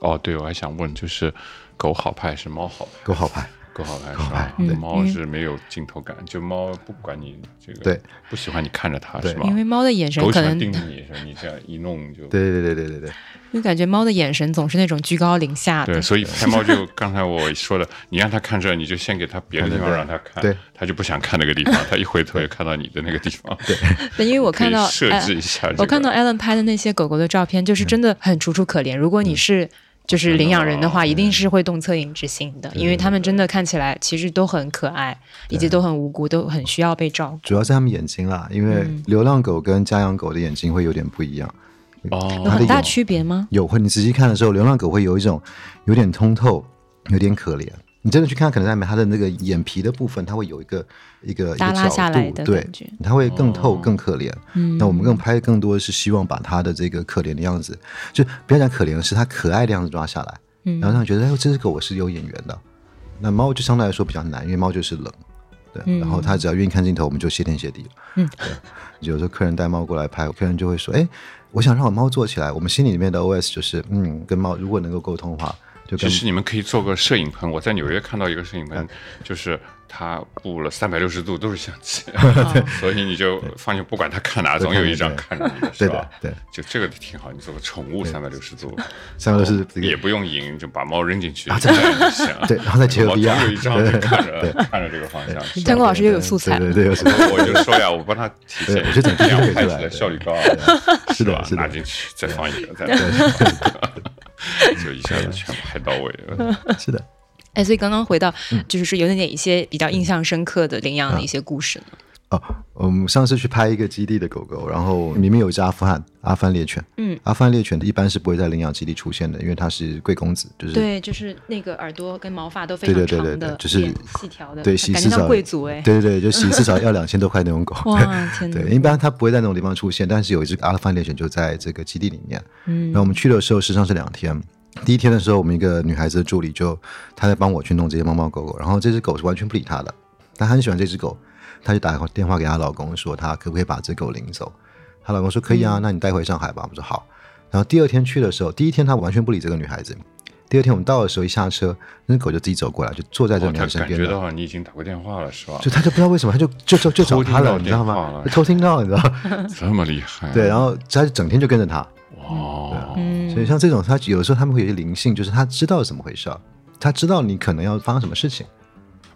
哦，对，我还想问，就是狗好拍还是猫好拍？狗好拍。狗好拍是狗好吧拍？对猫是没有镜头感，就猫不管你这个，对，不喜欢你看着它是吧？因为猫的眼神可能，盯着你，是你这样一弄就对对对对对对对，因为感觉猫的眼神总是那种居高临下的对，的。所以拍猫就刚才我说的，你让它看这，你就先给它别的地方对对让它看，对，它就不想看那个地方，它一回头就看到你的那个地方，对，但因为我看到设哎置一下。我看到 Alan 拍的那些狗狗的照片，就是真的很楚楚可怜。如果你是就是领养人的话，一定是会动恻隐之心的，因为他们真的看起来其实都很可爱，以及都很无辜，都很需要被照顾。主要是他们眼睛啦，因为嗯流浪狗跟家养狗的眼睛会有点不一样。哦有哦，很大区别吗？有会，你仔细看的时候，流浪狗会有一种有点通透，有点可怜。你真的去看，可能在它的那个眼皮的部分，它会有一个一个一耷拉个角度下来的对它会更透、更可怜。嗯那我们更拍更多的是希望把它的这个可怜的样子，就不要讲可怜，是它可爱的样子抓下来，嗯然后让你觉得，哎，这只狗我是有眼缘的。那猫就相对来说比较难，因为猫就是冷，对，嗯然后它只要愿意看镜头，我们就谢天谢地了。嗯，对。有时候客人带猫过来拍，客人就会说，哎，我想让我猫坐起来。我们心里面的 OS 就是，嗯，跟猫如果能够沟通的话，其实你们可以做个摄影棚。我在纽约看到一个摄影棚，就是它布了三百六十度都是相机，所以你就放心，不管它看哪，总有一张看着你的，是吧？，对，就这个挺好，你做个宠物三百六十度，三百六十度也不用引，就把猫扔进去，啊这样就行。对，然后再结合 VR，有一张看着看着这个方向。是吧汤哥老师又有素材了。对对对，有素材。我就说呀，我帮他体现我觉得整这样拍起来出来效率高啊，是的吧？是的拿进去再放一个，再 就一下子全拍到位了。是的，哎，所以刚刚回到，嗯就是说有哪一些比较印象深刻的领养的一些故事呢。哦，我们上次去拍一个基地的狗狗，然后里面有一只阿富汗阿富汗猎犬。嗯，阿富汗猎犬一般是不会在领养基地出现的，因为它是贵公子，就是对，就是那个耳朵跟毛发都非常长的，对就是细条的，对洗感觉像至少贵族哎。对对对，就洗至少要两千多块那种狗。哇，天哪！对，一般它不会在那种地方出现，但是有一只阿富汗猎犬就在这个基地里面。嗯然后我们去的时候，实际上是两天。第一天的时候，我们一个女孩子的助理就她在帮我去弄这些猫猫狗狗，然后这只狗是完全不理她的，她很喜欢这只狗，她就打电话给她老公说，她可不可以把这狗领走？她老公说可以啊，那你带回上海吧。我说好。然后第二天去的时候，第一天她完全不理这个女孩子，第二天我们到的时候一下车，那只狗就自己走过来，就坐在这个女孩子身感觉。到你已经打过电话了，是吧？就她就不知道为什么，她就就就就找她了，你知道？吗 偷听到，你知道吗？这么厉害？对，然后她就整天就跟着他，哇，嗯。所以像这种，他有的时候他们会有些灵性，就是他知道怎么回事儿，他知道你可能要发生什么事情。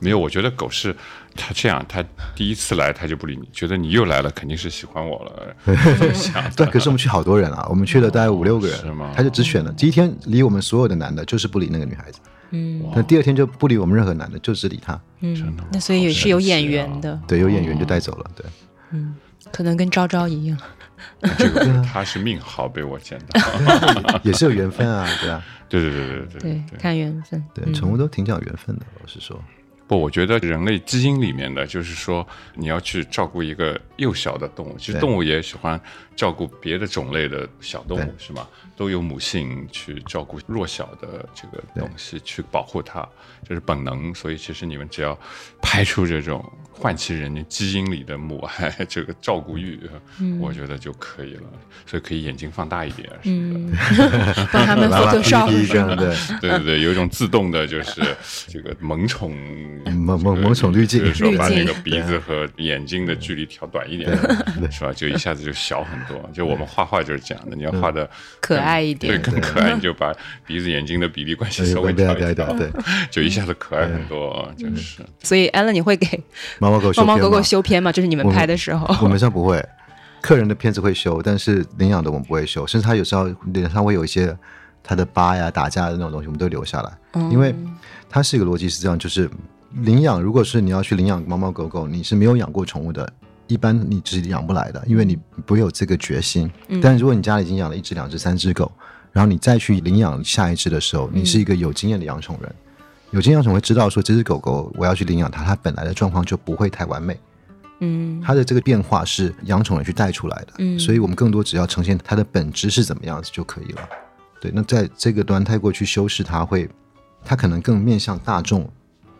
没有，我觉得狗是它这样，它第一次来它就不理你，觉得你又来了，肯定是喜欢我了，想。对，可是我们去好多人啊，我们去了大概五六个人，是吗？他就只选了第一天理我们所有的男的，就是不理那个女孩子，嗯那第二天就不理我们任何男的，就只理他。嗯真的，那所以也是有眼缘好的，对，有眼缘就带走了，对，嗯，可能跟昭昭一样。这个它是命好被我捡到。也是有缘分啊，对啊，对对对对对对，看缘分。对，嗯宠物都挺讲缘分的，老实说。不，我觉得人类基因里面的就是说，你要去照顾一个幼小的动物，其实动物也喜欢照顾别的种类的小动物，是吗？都有母性去照顾弱小的这个东西，去保护它，这是本能。所以其实你们只要拍出这种唤起人家基因里的母爱，这个照顾欲，我觉得就可以了。所以可以眼睛放大一点，是不是？嗯，帮他们拉拉 Photoshop 第一个，对，对对对，有一种自动的，就是这个萌宠，萌萌萌宠滤镜就是说把那个鼻子和眼睛的距离调短一点，是吧？就一下子就小很多。就我们画画就是这样的，你要画的可爱一点对，更可爱，你就把鼻子眼睛的比例关系对稍微对调一调对就一下子可爱很多。就是所以 Alan，你会给猫猫狗猫猫狗狗修片嘛？就是你们拍的时候。我们上不会，客人的片子会修，但是领养的我们不会修，甚至他有时候脸上会有一些他的疤呀、打架的那种东西，我们都留下来，因为它是一个逻辑是这样，就是领养，如果是你要去领养猫猫狗狗，你是没有养过宠物的，一般你是养不来的，因为你不会有这个决心。但如果你家里已经养了一只、两只、三只狗，然后你再去领养下一只的时候，你是一个有经验的养宠人，有经验养宠会知道说这只狗狗我要去领养它，它本来的状况就不会太完美。嗯它的这个变化是养宠人去带出来的，嗯所以我们更多只要呈现它的本质是怎么样子就可以了。对，那在这个端太过去修饰它会，它可能更面向大众，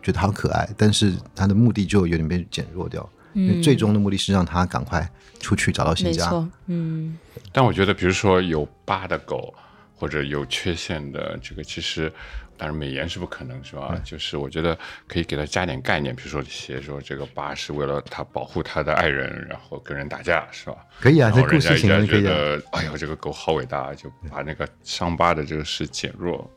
觉得好可爱，但是它的目的就有点被减弱掉，因为最终的目的是让它赶快出去找到新家。没错，嗯但我觉得，比如说有疤的狗或者有缺陷的这个，其实当然美颜是不可能，是吧？就是我觉得可以给他加点概念，比如说写说这个八是为了他保护他的爱人，然后跟人打架，是吧？可以啊，这故事情人可以啊。觉得，哎呦，这个狗好伟大，就把那个伤疤的这个事减弱。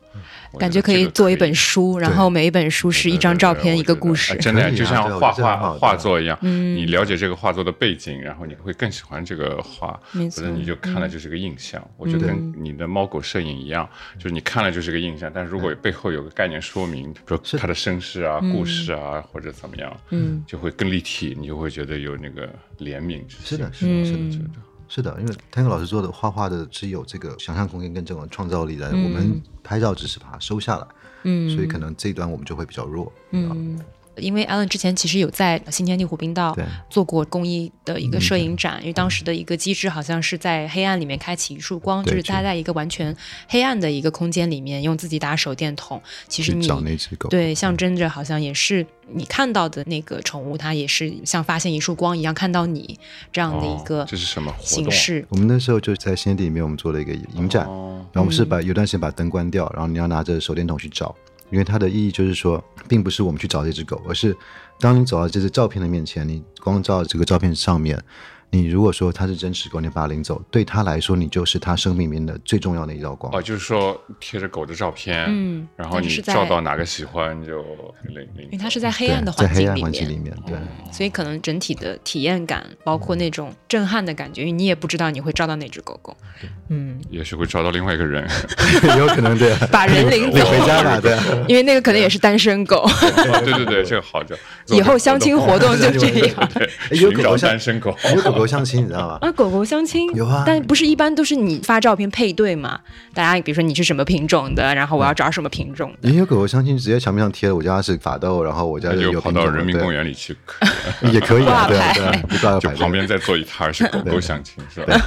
我感觉可以做一本书，然后每一本书是一张照片，一个故事哎。真的啊就像画画画作一样，嗯你了解这个画作的背景，然后你会更喜欢这个画，没错或者你就看了就是个印象。我觉得跟你的猫狗摄影一样，就是你看了就是个印象，但是如果背后有个概念说明，比如它的身世啊、故事啊或者怎么样，嗯，就会更立体，你就会觉得有那个怜悯之心。是的，是的，是的，嗯是的。是的，因为 Tango 老师做的画画的是有这个想象空间跟这种创造力的，我们拍照只是把它收下来，嗯。所以可能这一端我们就会比较弱。嗯，因为 Allen 之前其实有在新天地湖滨道做过公益的一个摄影展，因为当时的一个机制好像是在黑暗里面开启一束光，就是他在一个完全黑暗的一个空间里面，用自己打手电筒，其实你找那只狗，对象征着好像也是你看到的那个宠物，它也是像发现一束光一样看到你这样的一哦个这是什么？形式。我们那时候就在新天地里面，我们做了一个影展，哦。然后我们是把有段时间把灯关掉，然后你要拿着手电筒去找，因为它的意义就是说，并不是我们去找这只狗，而是当你走到这只照片的面前，你光照这个照片上面，你如果说它是真实狗，你把它领走，对他来说，你就是他生命里面的最重要的一道光。哦，就是说贴着狗的照片，嗯然后你是在照到哪个喜欢就领领。因为它是在黑暗的在黑暗环境里面，环境里面，对，所以可能整体的体验感，包括那种震撼的感觉，因为你也不知道你会照到哪只狗狗。嗯，也许会照到另外一个人，有可能对，把人领领走，回家吧，对。因为那个可能也是单身狗。哦对对对，这个好就以后相亲活动就这样。对，哎有寻找狗狗单身狗，有狗狗相亲，你知道吗？啊，狗狗相亲有啊但不是一般都是你发照片配对嘛？大家比如说你是什么品种的，然后我要找什么品种的。也有狗狗相亲，直接墙壁上贴的我家是法斗，然后我家就跑到人民公园里去，也可以啊，对啊对就旁边再做一摊儿是狗狗相亲，是吧？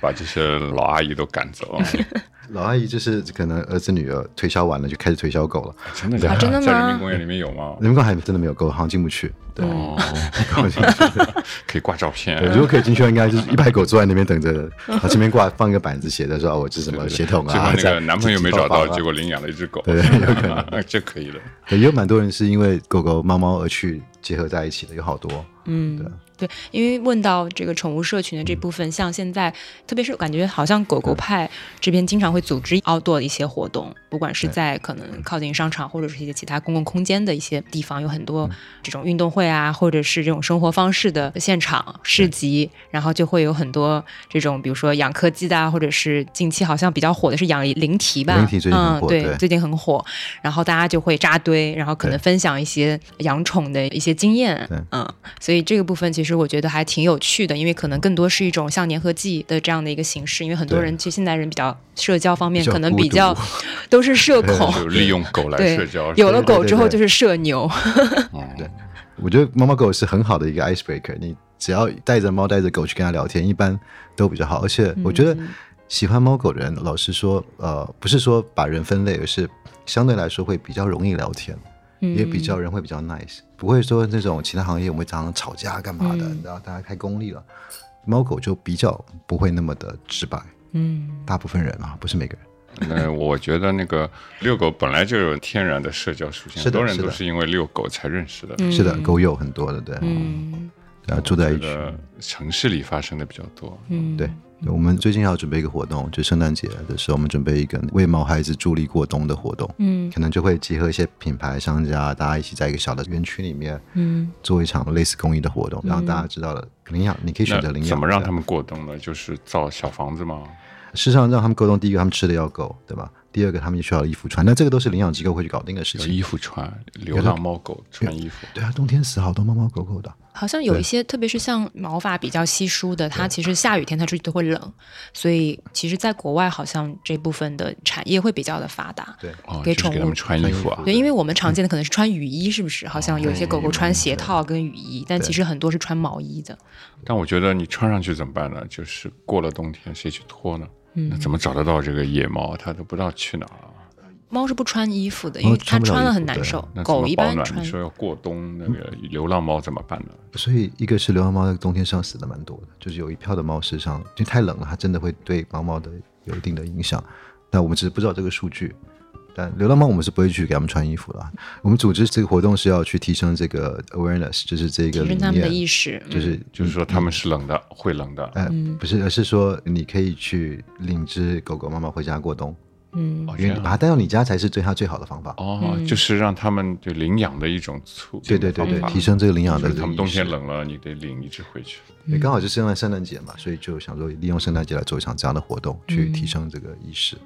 把这些老阿姨都赶走了，老阿姨就是可能儿子女儿推销完了，就开始推销狗了。真的假的真的吗在人民公园里面有吗？人民公园还真的没有狗，好像进不去。对，进不去。可以挂照片对，，如果可以进去，应该就是一排狗坐在那边等着，然后这边挂放一个板子，写着说哦我是什么血统结果啊。在那个男朋友没找到，在结果领养了一只狗，对对有可能这可以了。也有蛮多人是因为狗狗、猫猫而去结合在一起的，有好多。嗯对啊，对，因为问到这个宠物社群的这部分，像现在，特别是感觉好像狗狗派这边经常会组织 outdoor 的一些活动，不管是在可能靠近商场或者是一些其他公共空间的一些地方，有很多这种运动会啊，或者是这种生活方式的现场市集，然后就会有很多这种，比如说养柯基的啊，或者是近期好像比较火的是养灵缇吧，灵缇最近很嗯，对，火对最近很火，然后大家就会扎堆，然后可能分享一些养宠的一些经验，嗯，所以这个部分其实我觉得还挺有趣的，因为可能更多是一种像粘合剂的这样的一个形式，因为很多人其实现代人比较社交方面可能比较 都是社恐，就利用狗来 社交，有了狗之后就是社牛，对。我觉得猫猫狗是很好的一个 icebreaker，你只要带着猫带着狗去跟它聊天，一般都比较好。而且我觉得喜欢猫狗的人，老实说，呃，不是说把人分类，而是相对来说会比较容易聊天，也比较人会比较 nice，不会说那种其他行业我们会常常吵架干嘛的，嗯然后大家太功利了。猫狗就比较不会那么的直白，嗯大部分人啊，不是每个人。那我觉得那个遛狗本来就有天然的社交属性，很多人是的都是因为遛狗才认识的。嗯是的，狗友很多的，对，嗯然后住在一起。城市里发生的比较多。嗯，对，我们最近要准备一个活动，就圣诞节的时候，我们准备一个为毛孩子助力过冬的活动，嗯可能就会集合一些品牌商家，大家一起在一个小的园区里面嗯做一场类似公益的活动，让大家知道了领养，你可以选择领养。怎么让他们过冬呢？就是造小房子吗？事实上让他们过冬，第一个他们吃的要够，对吧？第二个他们需要衣服穿，那这个都是领养机构会去搞定的事情。有衣服穿，流浪猫狗穿衣服。对啊，冬天死好多猫猫狗狗的。好像有一些，特别是像毛发比较稀疏的，它其实下雨天它出去都会冷，所以其实，在国外好像这部分的产业会比较的发达。对，哦，给宠物就是给他们穿衣服啊。对，因为我们常见的可能是穿雨衣，是不是？好像有些狗狗穿鞋套跟雨衣，但其实很多是穿毛衣的。但我觉得你穿上去怎么办呢？就是过了冬天谁去脱呢？那怎么找得到这个野猫？它都不知道去哪儿。猫是不穿衣服的，因为它穿了很难受狗一？般穿你说要过冬，那个流浪猫怎么办呢？所以一个是流浪猫在冬天上死的蛮多的，就是有一票的猫事实上因为太冷了，它真的会对猫猫的有一定的影响。但我们只是不知道这个数据。但流浪猫我们是不会去给他们穿衣服的啊。我们组织这个活动是要去提升这个 awareness，就是这个理提升他们的念，意识。嗯就是就是说他们是冷的，会冷的。呃，不是，而是说你可以去领只狗狗、妈妈回家过冬，嗯，因为把它带到你家才是对它最好的方法。哦，就是让他们对领养的一种促对对对对，提升这个领养的就是他们冬天。冷了，你得领一只回去。对，刚好就是圣诞圣诞节嘛，所以就想说利用圣诞节来做一场这样的活动，去提升这个意识。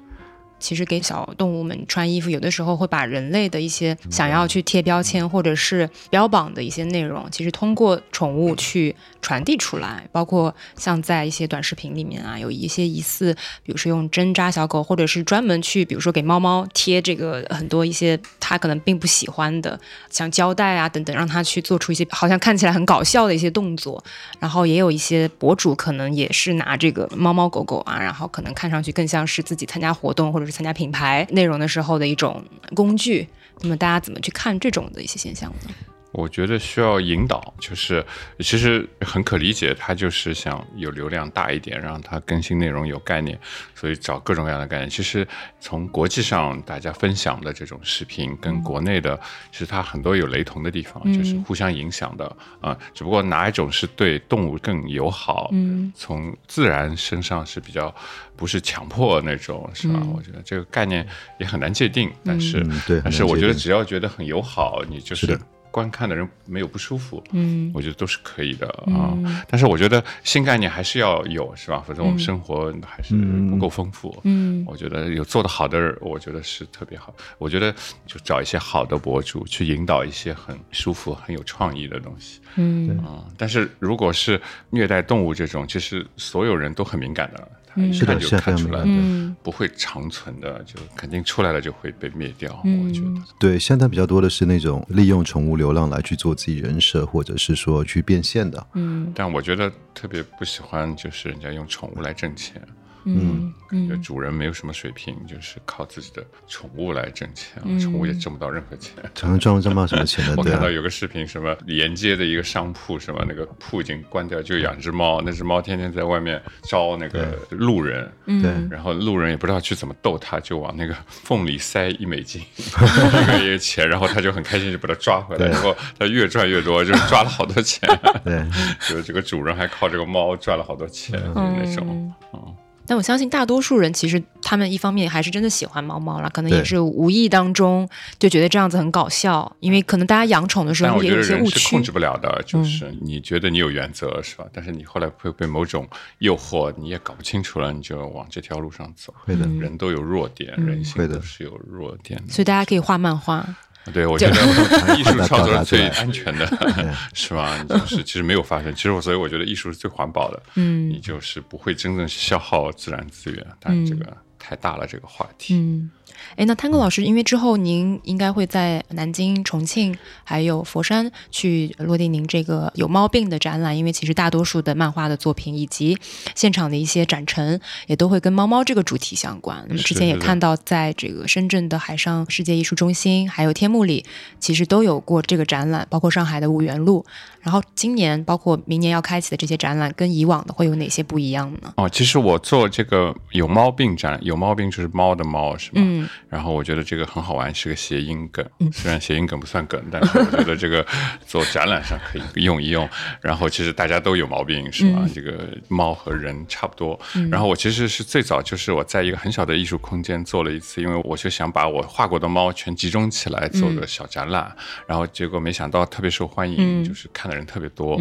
其实给小动物们穿衣服，有的时候会把人类的一些想要去贴标签或者是标榜的一些内容，其实通过宠物去传递出来。包括像在一些短视频里面啊，有一些疑似，比如说用针扎小狗，或者是专门去，比如说给猫猫贴这个很多一些它可能并不喜欢的，像胶带啊等等，让它去做出一些好像看起来很搞笑的一些动作。然后也有一些博主可能也是拿这个猫猫狗狗啊，然后可能看上去更像是自己参加活动或者是参加品牌内容的时候的一种工具。那么大家怎么去看这种的一些现象呢？我觉得需要引导，就是其实很可理解，他就是想有流量大一点，让他更新内容有概念，所以找各种各样的概念。其实从国际上大家分享的这种视频，跟国内的其实它很多有雷同的地方，就是互相影响的啊、只不过哪一种是对动物更友好，嗯，从自然身上是比较不是强迫那种，是吧？我觉得这个概念也很难界定，但是、嗯对但是我觉得只要觉得很友好，你就是的观看的人没有不舒服，嗯，我觉得都是可以的啊。但是我觉得新概念还是要有，是吧？否则我们生活还是不够丰富。嗯，我觉得有做得好的人，我觉得是特别好。我觉得就找一些好的博主去引导一些很舒服、很有创意的东西。嗯啊、但是如果是虐待动物这种，其实所有人都很敏感的，他一看就是的是看出来的，不会长存的，就肯定出来了就会被灭掉。嗯我觉得。对，现在比较多的是那种利用宠物流浪来去做自己人设，或者是说去变现的。嗯但我觉得特别不喜欢，就是人家用宠物来挣钱。嗯感觉主人没有什么水平，就是靠自己的宠物来挣钱，宠物也挣不到任何钱。常常赚赚不到什么钱的，我。看到有个视频，什么沿街的一个商铺，什么那个铺已经关掉，就养只猫，那只猫天天在外面招那个路人，对。然后路人也不知道去怎么逗它，就往那个缝里塞一美金，一个钱，然后它就很开心，就把它抓回来，然后它越赚越多，就是抓了好多钱，对，就这个主人还靠这个猫赚了好多钱，就是那种，嗯。但我相信大多数人其实他们一方面还是真的喜欢猫猫啦，可能也是无意当中就觉得这样子很搞笑，因为可能大家养宠的时候也有一些误觉得人是控制。不了的，就是你觉得你有原则是吧？但是你后来会被某种诱惑，你也搞不清楚了，你就往这条路上走。会的。人都有弱点，人性都是有弱点的。所以大家可以画漫画，对，我觉得 艺术创作是最安全的，是吧？就是 其实没有发生，其实我所以我觉得艺术是最环保的，嗯你就是不会真正消耗自然资源，但是这个太大了这个话题。嗯，哎，那探戈老师，因为之后您应该会在南京、重庆还有佛山去落地您这个有猫病的展览，因为其实大多数的漫画的作品以及现场的一些展陈也都会跟猫猫这个主题相关。那么之前也看到，在这个深圳的海上世界艺术中心还有天幕里，其实都有过这个展览，包括上海的五元路。然后今年包括明年要开启的这些展览，跟以往的会有哪些不一样呢？哦，其实我做这个有猫病展，有猫病就是猫的猫是吗？嗯然后我觉得这个很好玩，是个谐音梗。虽然谐音梗不算梗，但是我觉得这个做展览上可以用一用。然后其实大家都有毛病是吧？这个猫和人差不多。然后我其实是最早就是我在一个很小的艺术空间做了一次，因为我就想把我画过的猫全集中起来做个小展览。然后结果没想到特别受欢迎，就是看的人特别多。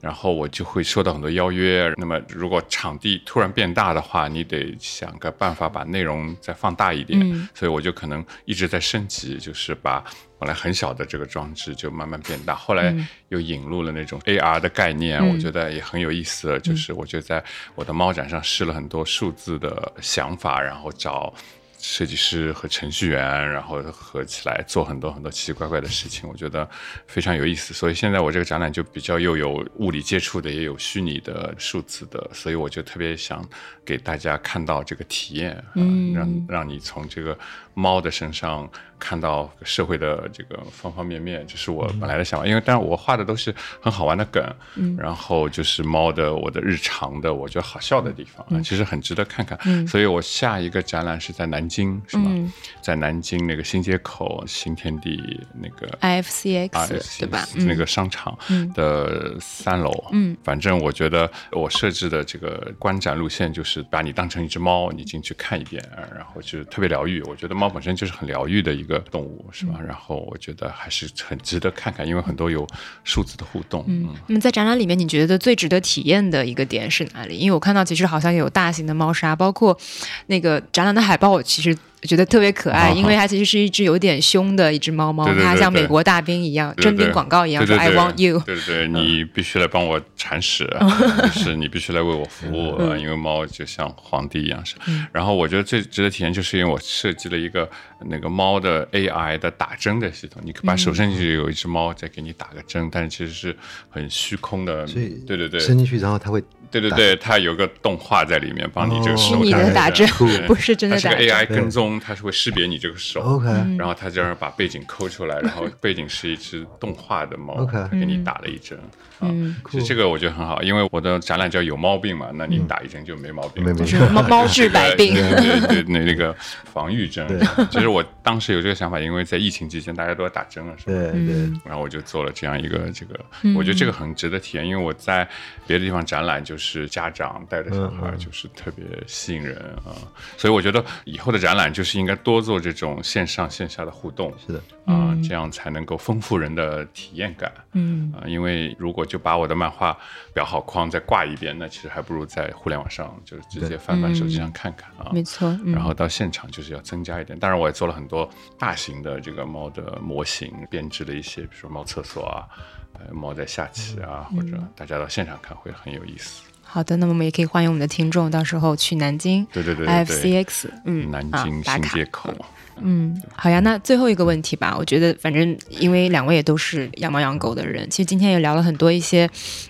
然后我就会收到很多邀约。那么如果场地突然变大的话，你得想个办法把内容再放大一点。嗯所以我就可能一直在升级，就是把本来很小的这个装置就慢慢变大，后来嗯又引入了那种 AR 的概念，嗯我觉得也很有意思。就是我就在我的猫展上试了很多数字的想法，然后找。设计师和程序员，然后合起来做很多很多奇奇怪怪的事情，我觉得非常有意思。所以现在我这个展览就比较又有物理接触的，也有虚拟的、数字的，所以我就特别想给大家看到这个体验，啊嗯让让你从这个猫的身上看到社会的这个方方面面，这是我本来的想法。因为当然我画的都是很好玩的梗，嗯然后就是猫的我的日常的我觉得好笑的地方，嗯啊，其实很值得看看。所以我下一个展览是在南京，是吗？嗯在南京那个新街口新天地那个 IFCX 啊，对吧？那个商场的三楼，嗯，反正我觉得我设置的这个观展路线就是把你当成一只猫，你进去看一遍，然后就是特别疗愈。我觉得猫本身就是很疗愈的一个动物，是吧？嗯然后我觉得还是很值得看看，因为很多有数字的互动，嗯，那么在展览里面，你觉得最值得体验的一个点是哪里？因为我看到其实好像有大型的猫砂，包括那个展览的海报，我其实觉得特别可爱，啊因为它其实是一只有点凶的一只猫猫，它像美国大兵一样，征兵广告一样说 want you。对对对，你必须来帮我铲屎，就是你必须来为我服务，呃因为猫就像皇帝一样是。然后我觉得最值得体验，就是因为我设计了一个那个猫的 AI 的打针的系统，你把手伸进去，有一只猫在给你打个针，但是其实是很虚空的，对对对。伸进去，然后它会对对对，它有个动画在里面，帮你这个虚拟的打针不是真的它是个打针。AI 跟踪，它是会识别你这个手。OK，嗯然后他这样把背景抠出来，然后背景是一只动画的猫 OK 它给你打了一针。嗯啊，其实这个我觉得很好，因为我的展览叫有毛病嘛，那你打一针就没毛病。没没就是猫 猫治百病。对对对，那那个防御针。其实我当时有这个想法，因为在疫情期间大家都要打针了，是吧？对对，然后我就做了这样一个这个，我觉得这个很值得体验，因为我在别的地方展览就是家长带着小孩，就是特别吸引人啊，所以我觉得以后的展览就是应该多做这种线上线下的互动，是的，啊，这样才能够丰富人的体验感。嗯啊，因为如果就把我的漫画裱好框再挂一遍，那其实还不如在互联网上就是直接翻翻手机上看看啊。没错。嗯然后到现场就是要增加一点，当然我也做了很多大型的这个猫的模型，编织了一些，比如说猫厕所啊，呃，猫在下棋啊，或者大家到现场看会很有意思。好的，那么我们也可以欢迎我们的听众到时候去南京对对对对对，IFCX，嗯，南啊京新街口，嗯，好呀。那最后一个问题吧，我觉得反正因为两位也都是养猫养狗的人，其实今天也聊了很多一些，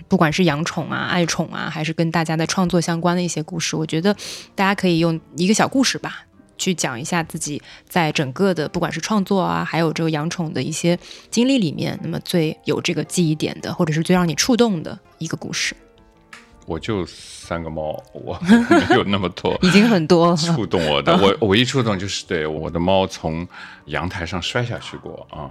不管是养宠啊、爱宠啊，还是跟大家的创作相关的一些故事，我觉得大家可以用一个小故事吧。去讲一下自己在整个的不管是创作啊，还有这个养宠的一些经历里面，那么最有这个记忆点的，或者是最让你触动的一个故事，我就三个猫，我没有那么多。已经很多。了。触动我的，我唯一触动就是对我的猫从阳台上摔下去过啊，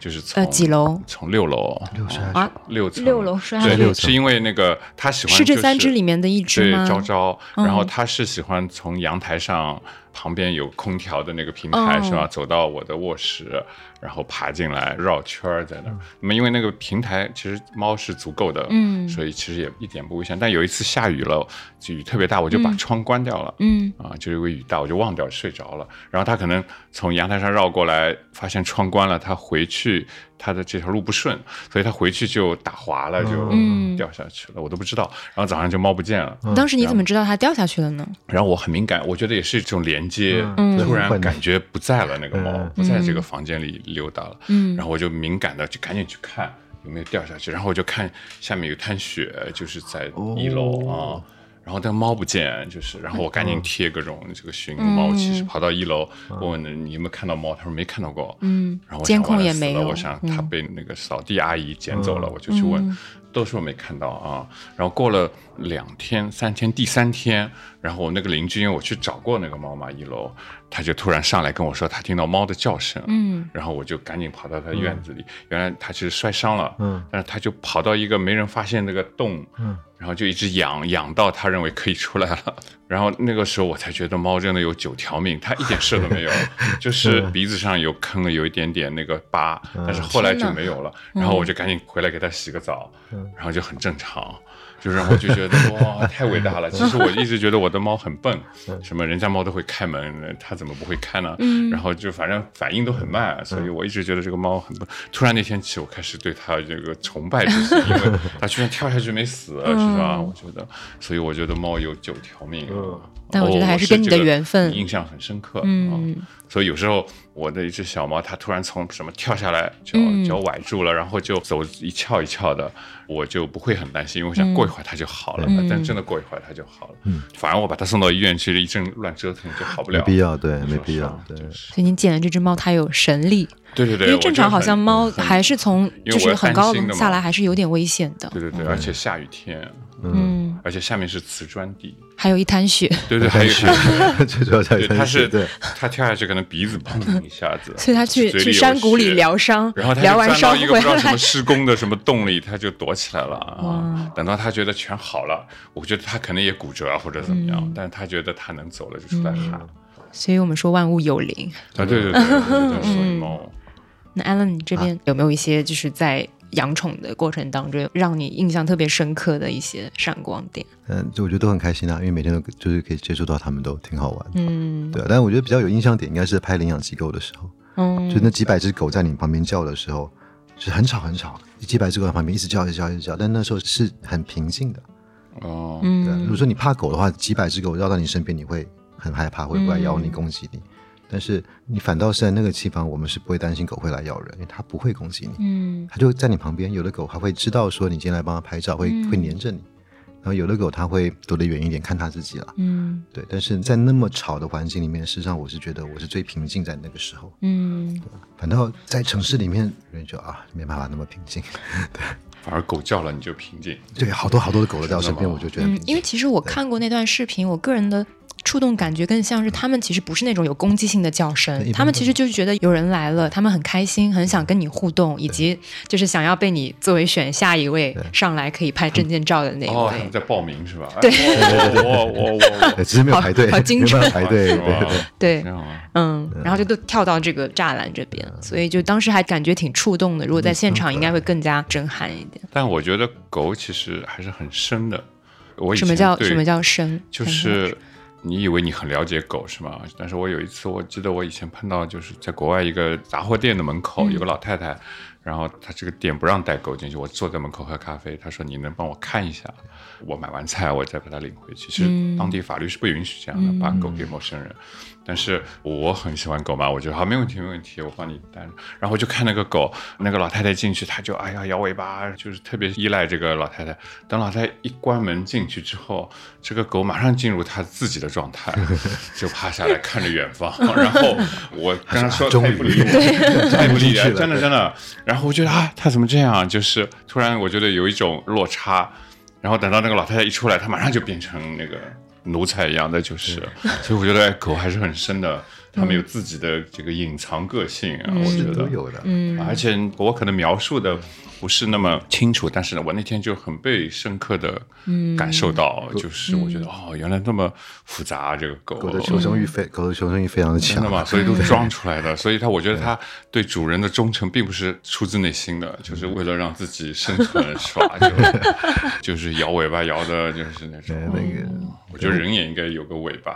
就是从呃几楼？从六楼。六楼啊？六层。六楼摔下对，去六层。是因为那个它喜欢是这就三只里面的一只对吗？昭昭，然后嗯它是喜欢从阳台上旁边有空调的那个平台、哦是吧，走到我的卧室，然后爬进来绕圈儿在那儿。那么因为那个平台其实猫是足够的，嗯所以其实也一点不危险。但有一次下雨了，就雨特别大，我就把窗关掉了。嗯啊，就因为雨大，我就忘掉睡着了。然后他可能从阳台上绕过来，发现窗关了，他回去他的这条路不顺，所以他回去就打滑了，就嗯掉下去了，我都不知道。然后早上就猫不见了，当时你怎么知道它掉下去了呢？然后我很敏感，我觉得也是一种连接，嗯。突然感觉不在了，那个猫嗯。不在这个房间里溜达了，嗯。然后我就敏感的就赶紧去看有没有掉下去，然后我就看下面有滩血，就是在一楼啊。哦然后但猫不见，就是，然后我赶紧贴各种这个寻猫启事，跑到一楼问问你有没有看到猫，他说没看到过，嗯。然后监控也没有我想它嗯被那个扫地阿姨捡走了，我就去问，都说没看到啊。然后过了两天、三天，第三天，然后我那个邻居，因为我去找过那个猫嘛，一楼，他就突然上来跟我说，他听到猫的叫声，嗯。然后我就赶紧跑到他院子里，原来他其实摔伤了，嗯。但是他就跑到一个没人发现那个洞，嗯。然后就一直养养到他认为可以出来了，然后那个时候我才觉得猫真的有九条命，它一点事都没有，就是鼻子上有坑了，有一点点那个疤，嗯。但是后来就没有了。然后我就赶紧回来给它洗个澡，然后就很正常。就是然后就觉得 哇太伟大了。其实我一直觉得我的猫很笨，什么人家猫都会开门，它怎么不会开呢？嗯然后就反正反应都很慢，所以我一直觉得这个猫很笨。突然那天起，我开始对它这个崇拜之心，因为它居然跳下去没死，是吧？我觉得，所以我觉得猫有九条命。嗯但我觉得还哦是跟你的缘分印象很深刻。嗯啊所以有时候我的一只小猫，它突然从什么跳下来，脚嗯脚崴住了，然后就走一翘一翘的，我就不会很担心，因为我想过一会儿它就好了。嗯但真的过一会儿它就好了。嗯反而我把它送到医院去，一阵乱折腾就好不了。没必要，对，没必要，对。所以你捡的这只猫，它有神力，对对对，因为正常好像猫还是从就是很高的嘛下来，还是有点危险的。对对对，而且下雨天，嗯，而且下面是瓷砖地，还有一滩血，对对，还有一是个最主要在对，他是他，跳下去可能鼻子砰一下子，所以他去去山谷里疗伤然后，他疗完就钻到一个伤回来不知道什么，施工的什么洞里，他就躲起来了哇。啊。等到他觉得全好了，我觉得他可能也骨折啊或者怎么样，嗯。但是他觉得他能走了，就出来喊。所以我们说万物有灵。啊，对对对，我觉得所以猫，那 Alan，你这边有没有一些就是在养宠的过程当中，让你印象特别深刻的一些闪光点？嗯，就我觉得都很开心啊，因为每天都就是可以接触到他们，都挺好玩。嗯对啊，但是我觉得比较有印象点应该是拍领养机构的时候，嗯，就那几百只狗在你旁边叫的时候，就是很吵很吵，几百只狗在旁边一直叫一直叫一直叫，但那时候是很平静的。哦，对啊，如嗯果说你怕狗的话，几百只狗绕到你身边，你会很害怕，会过来咬你、嗯攻击你。但是你反倒是在那个地方，我们是不会担心狗会来咬人，因为它不会攻击你，嗯它就在你旁边。有的狗还会知道说你今天来帮它拍照，会嗯会黏着你。然后有的狗它会躲得远一点，看它自己了。嗯对，但是在那么吵的环境里面，事实上我是觉得我是最平静在那个时候。嗯反倒在城市里面，人就啊没办法那么平静。对 反而狗叫了你就平静。对，好多好多的狗都在我身边，我就觉得。嗯因为其实我看过那段视频，我个人的。触动感觉更像是他们其实不是那种有攻击性的叫声他们其实就是觉得有人来了，他们很开心，很想跟你互动，以及就是想要被你作为选下一位上来可以拍证件照的那一哦，他们。在报名是吧？对哎我我我我对我，只是没有排队，好好精准排队。对。嗯，然后就都跳到这个栅栏这边，所以就当时还感觉挺触动的。如果在现场，应该会更加震撼一点。但我觉得狗其实还是很深的。我以前什么叫什么叫深？就是你以为你很了解狗是吗？但是我有一次，我记得我以前碰到，就是在国外一个杂货店的门口、嗯有个老太太，然后他这个店不让带狗进去，我坐在门口喝咖啡，他说你能帮我看一下，我买完菜我再把它领回去。其实嗯当地法律是不允许这样的，把狗给陌生人。但是我很喜欢狗嘛，我觉得好没问题没问题，我帮你带。然后我就看那个狗，那个老太太进去，她就哎呀摇尾巴，就是特别依赖这个老太太。等老太太一关门进去之后，这个狗马上进入它自己的状态，就趴下来看着远方。然后我跟他说，终于她也不理我，她也不理了真的真的。然后我觉得啊，他怎么这样？就是突然我觉得有一种落差。然后等到那个老太太一出来，他马上就变成那个奴才一样的，就是，所以我觉得哎狗还是很深的，它们有自己的这个隐藏个性啊，我觉得。都有的。嗯。而且我可能描述的不是那么清楚，但是呢，我那天就很被深刻的感受到，就是我觉得哦，原来那么复杂这个狗，狗。的求生欲非狗的求生欲非常的强。真的吗？所以都是装出来的，所以它我觉得它对。主人的忠诚并不是出自内心的，就是为了让自己生存是吧？就 就是摇尾巴摇的，就是那种。对那个我觉得人也应该有个尾巴，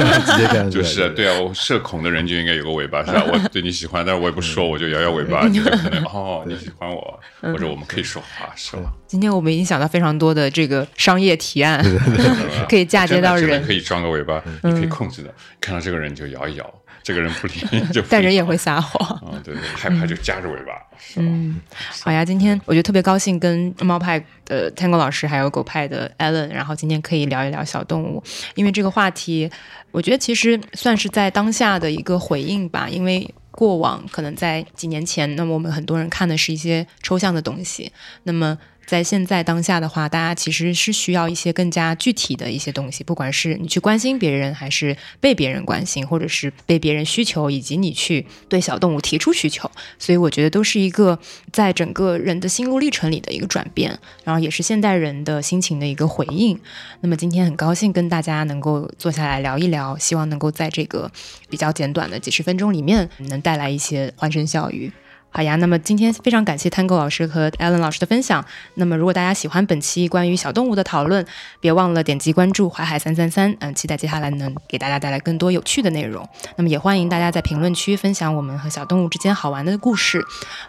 就是对啊，我社恐的人就应该有个尾巴，是吧？我对你喜欢，但是我也不说，我就摇摇尾巴，你就可能 哦，你喜欢我，或者我们可以说话，是吧？今天我们已经想到非常多的这个商业提案，可以嫁接到人可，以装个尾巴，你可以控制的，看到这个人就摇一摇，这个人不理你就但人也会撒谎。啊，对对，害怕就夹着尾巴，嗯，好呀，今天我觉得特别高兴跟猫派的 Tango 老师还有狗派的 Allen，然后今天可以聊一聊小动物，因为这个话题，我觉得其实算是在当下的一个回应吧，因为。过往可能在几年前，那么我们很多人看的是一些抽象的东西，那么在现在当下的话，大家其实是需要一些更加具体的一些东西，不管是你去关心别人，还是被别人关心，或者是被别人需求，以及你去对小动物提出需求。所以我觉得都是一个在整个人的心路历程里的一个转变，然后也是现代人的心情的一个回应。那么今天很高兴跟大家能够坐下来聊一聊，希望能够在这个比较简短的几十分钟里面，能带来一些欢声笑语。好呀，那么今天非常感谢 Tango 老师和 Alan 老师的分享。那么如果大家喜欢本期关于小动物的讨论，别忘了点击关注淮海三三三，嗯，期待接下来能给大家带来更多有趣的内容。那么也欢迎大家在评论区分享我们和小动物之间好玩的故事。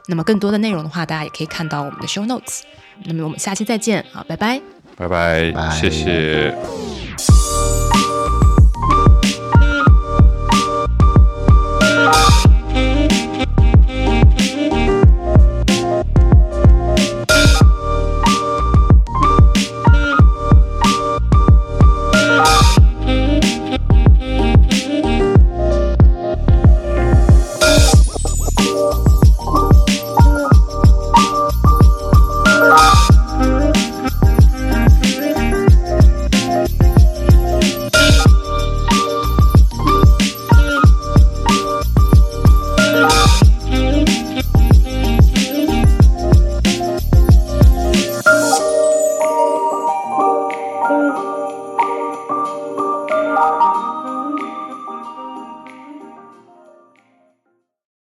那么更多的内容的话，大家也可以看到我们的 show notes。那么我们下期再见，啊，拜拜，拜拜，拜谢谢。